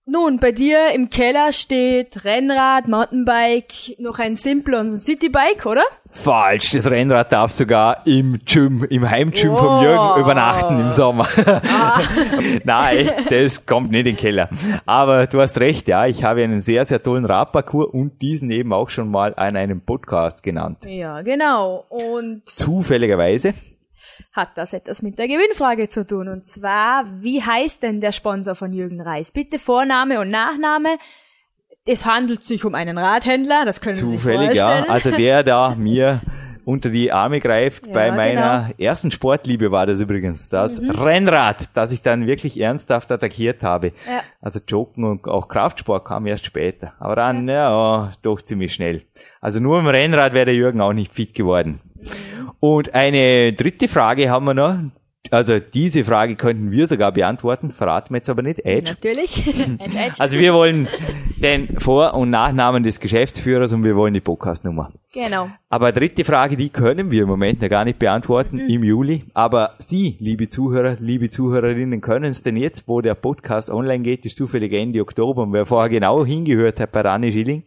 Nun, bei dir im Keller steht Rennrad, Mountainbike, noch ein Simple und ein Citybike, oder? Falsch, das Rennrad darf sogar im Gym, im Heimgym oh. vom Jürgen übernachten im Sommer. Ah. Nein, echt, das kommt nicht in den Keller. Aber du hast recht, ja, ich habe einen sehr, sehr tollen Radparcours und diesen eben auch schon mal an einem Podcast genannt. Ja, genau. Und zufälligerweise hat das etwas mit der Gewinnfrage zu tun. Und zwar, wie heißt denn der Sponsor von Jürgen Reis? Bitte Vorname und Nachname. Es handelt sich um einen Radhändler, das können Zufällig, Sie sich vorstellen. ja. Also der da mir unter die Arme greift. Ja, Bei meiner genau. ersten Sportliebe war das übrigens das mhm. Rennrad, das ich dann wirklich ernsthaft attackiert habe. Ja. Also Joggen und auch Kraftsport kam erst später. Aber dann, ja, ja doch ziemlich schnell. Also nur im Rennrad wäre der Jürgen auch nicht fit geworden. Mhm. Und eine dritte Frage haben wir noch. Also diese Frage könnten wir sogar beantworten, verraten wir jetzt aber nicht. Edge. Natürlich. also wir wollen den Vor- und Nachnamen des Geschäftsführers und wir wollen die Podcastnummer. Genau. Aber dritte Frage, die können wir im Moment noch gar nicht beantworten mhm. im Juli. Aber Sie, liebe Zuhörer, liebe Zuhörerinnen, können es denn jetzt, wo der Podcast online geht, ist zufällig Ende Oktober und wer vorher genau hingehört hat bei Rani Schilling,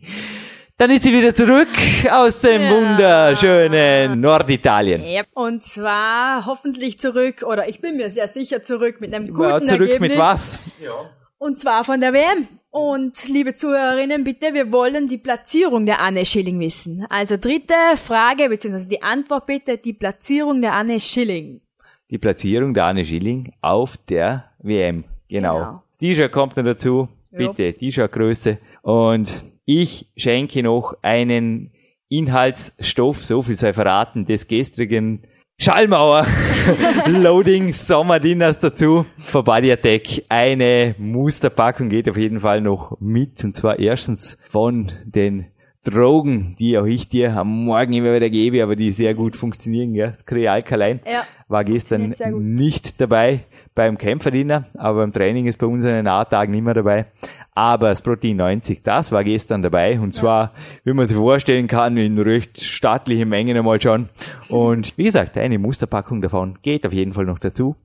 dann ist sie wieder zurück aus dem ja. wunderschönen Norditalien. Yep. Und zwar hoffentlich zurück, oder ich bin mir sehr sicher zurück mit einem guten ja, zurück Ergebnis. mit was? Ja. Und zwar von der WM. Und liebe Zuhörerinnen, bitte, wir wollen die Platzierung der Anne Schilling wissen. Also dritte Frage, beziehungsweise die Antwort bitte, die Platzierung der Anne Schilling. Die Platzierung der Anne Schilling auf der WM. Genau. genau. T-Shirt kommt noch dazu. Bitte, T-Shirt-Größe. Und ich schenke noch einen Inhaltsstoff, so viel sei verraten, des gestrigen Schallmauer, Loading, Sommerdinners dazu, für Body Attack. Eine Musterpackung geht auf jeden Fall noch mit. Und zwar erstens von den Drogen, die auch ich dir am Morgen immer wieder gebe, aber die sehr gut funktionieren. Ja. Das Krealkalein ja, war gestern nicht dabei beim Kämpferdiener, aber beim Training ist bei uns an den Nahtagen immer dabei. Aber das Protein 90, das war gestern dabei und zwar, wie man sich vorstellen kann, in recht stattlichen Mengen einmal schon. Und wie gesagt, eine Musterpackung davon geht auf jeden Fall noch dazu.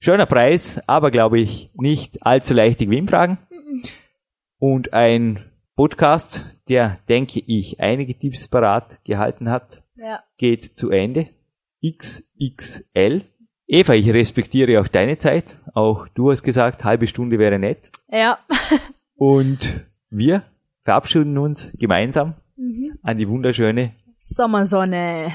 Schöner Preis, aber glaube ich nicht allzu leicht die Gewinnfragen. Und ein Podcast, der, denke ich, einige Tipps parat gehalten hat, ja. geht zu Ende. XXL. Eva, ich respektiere auch deine Zeit. Auch du hast gesagt, halbe Stunde wäre nett. Ja. Und wir verabschieden uns gemeinsam mhm. an die wunderschöne Sommersonne.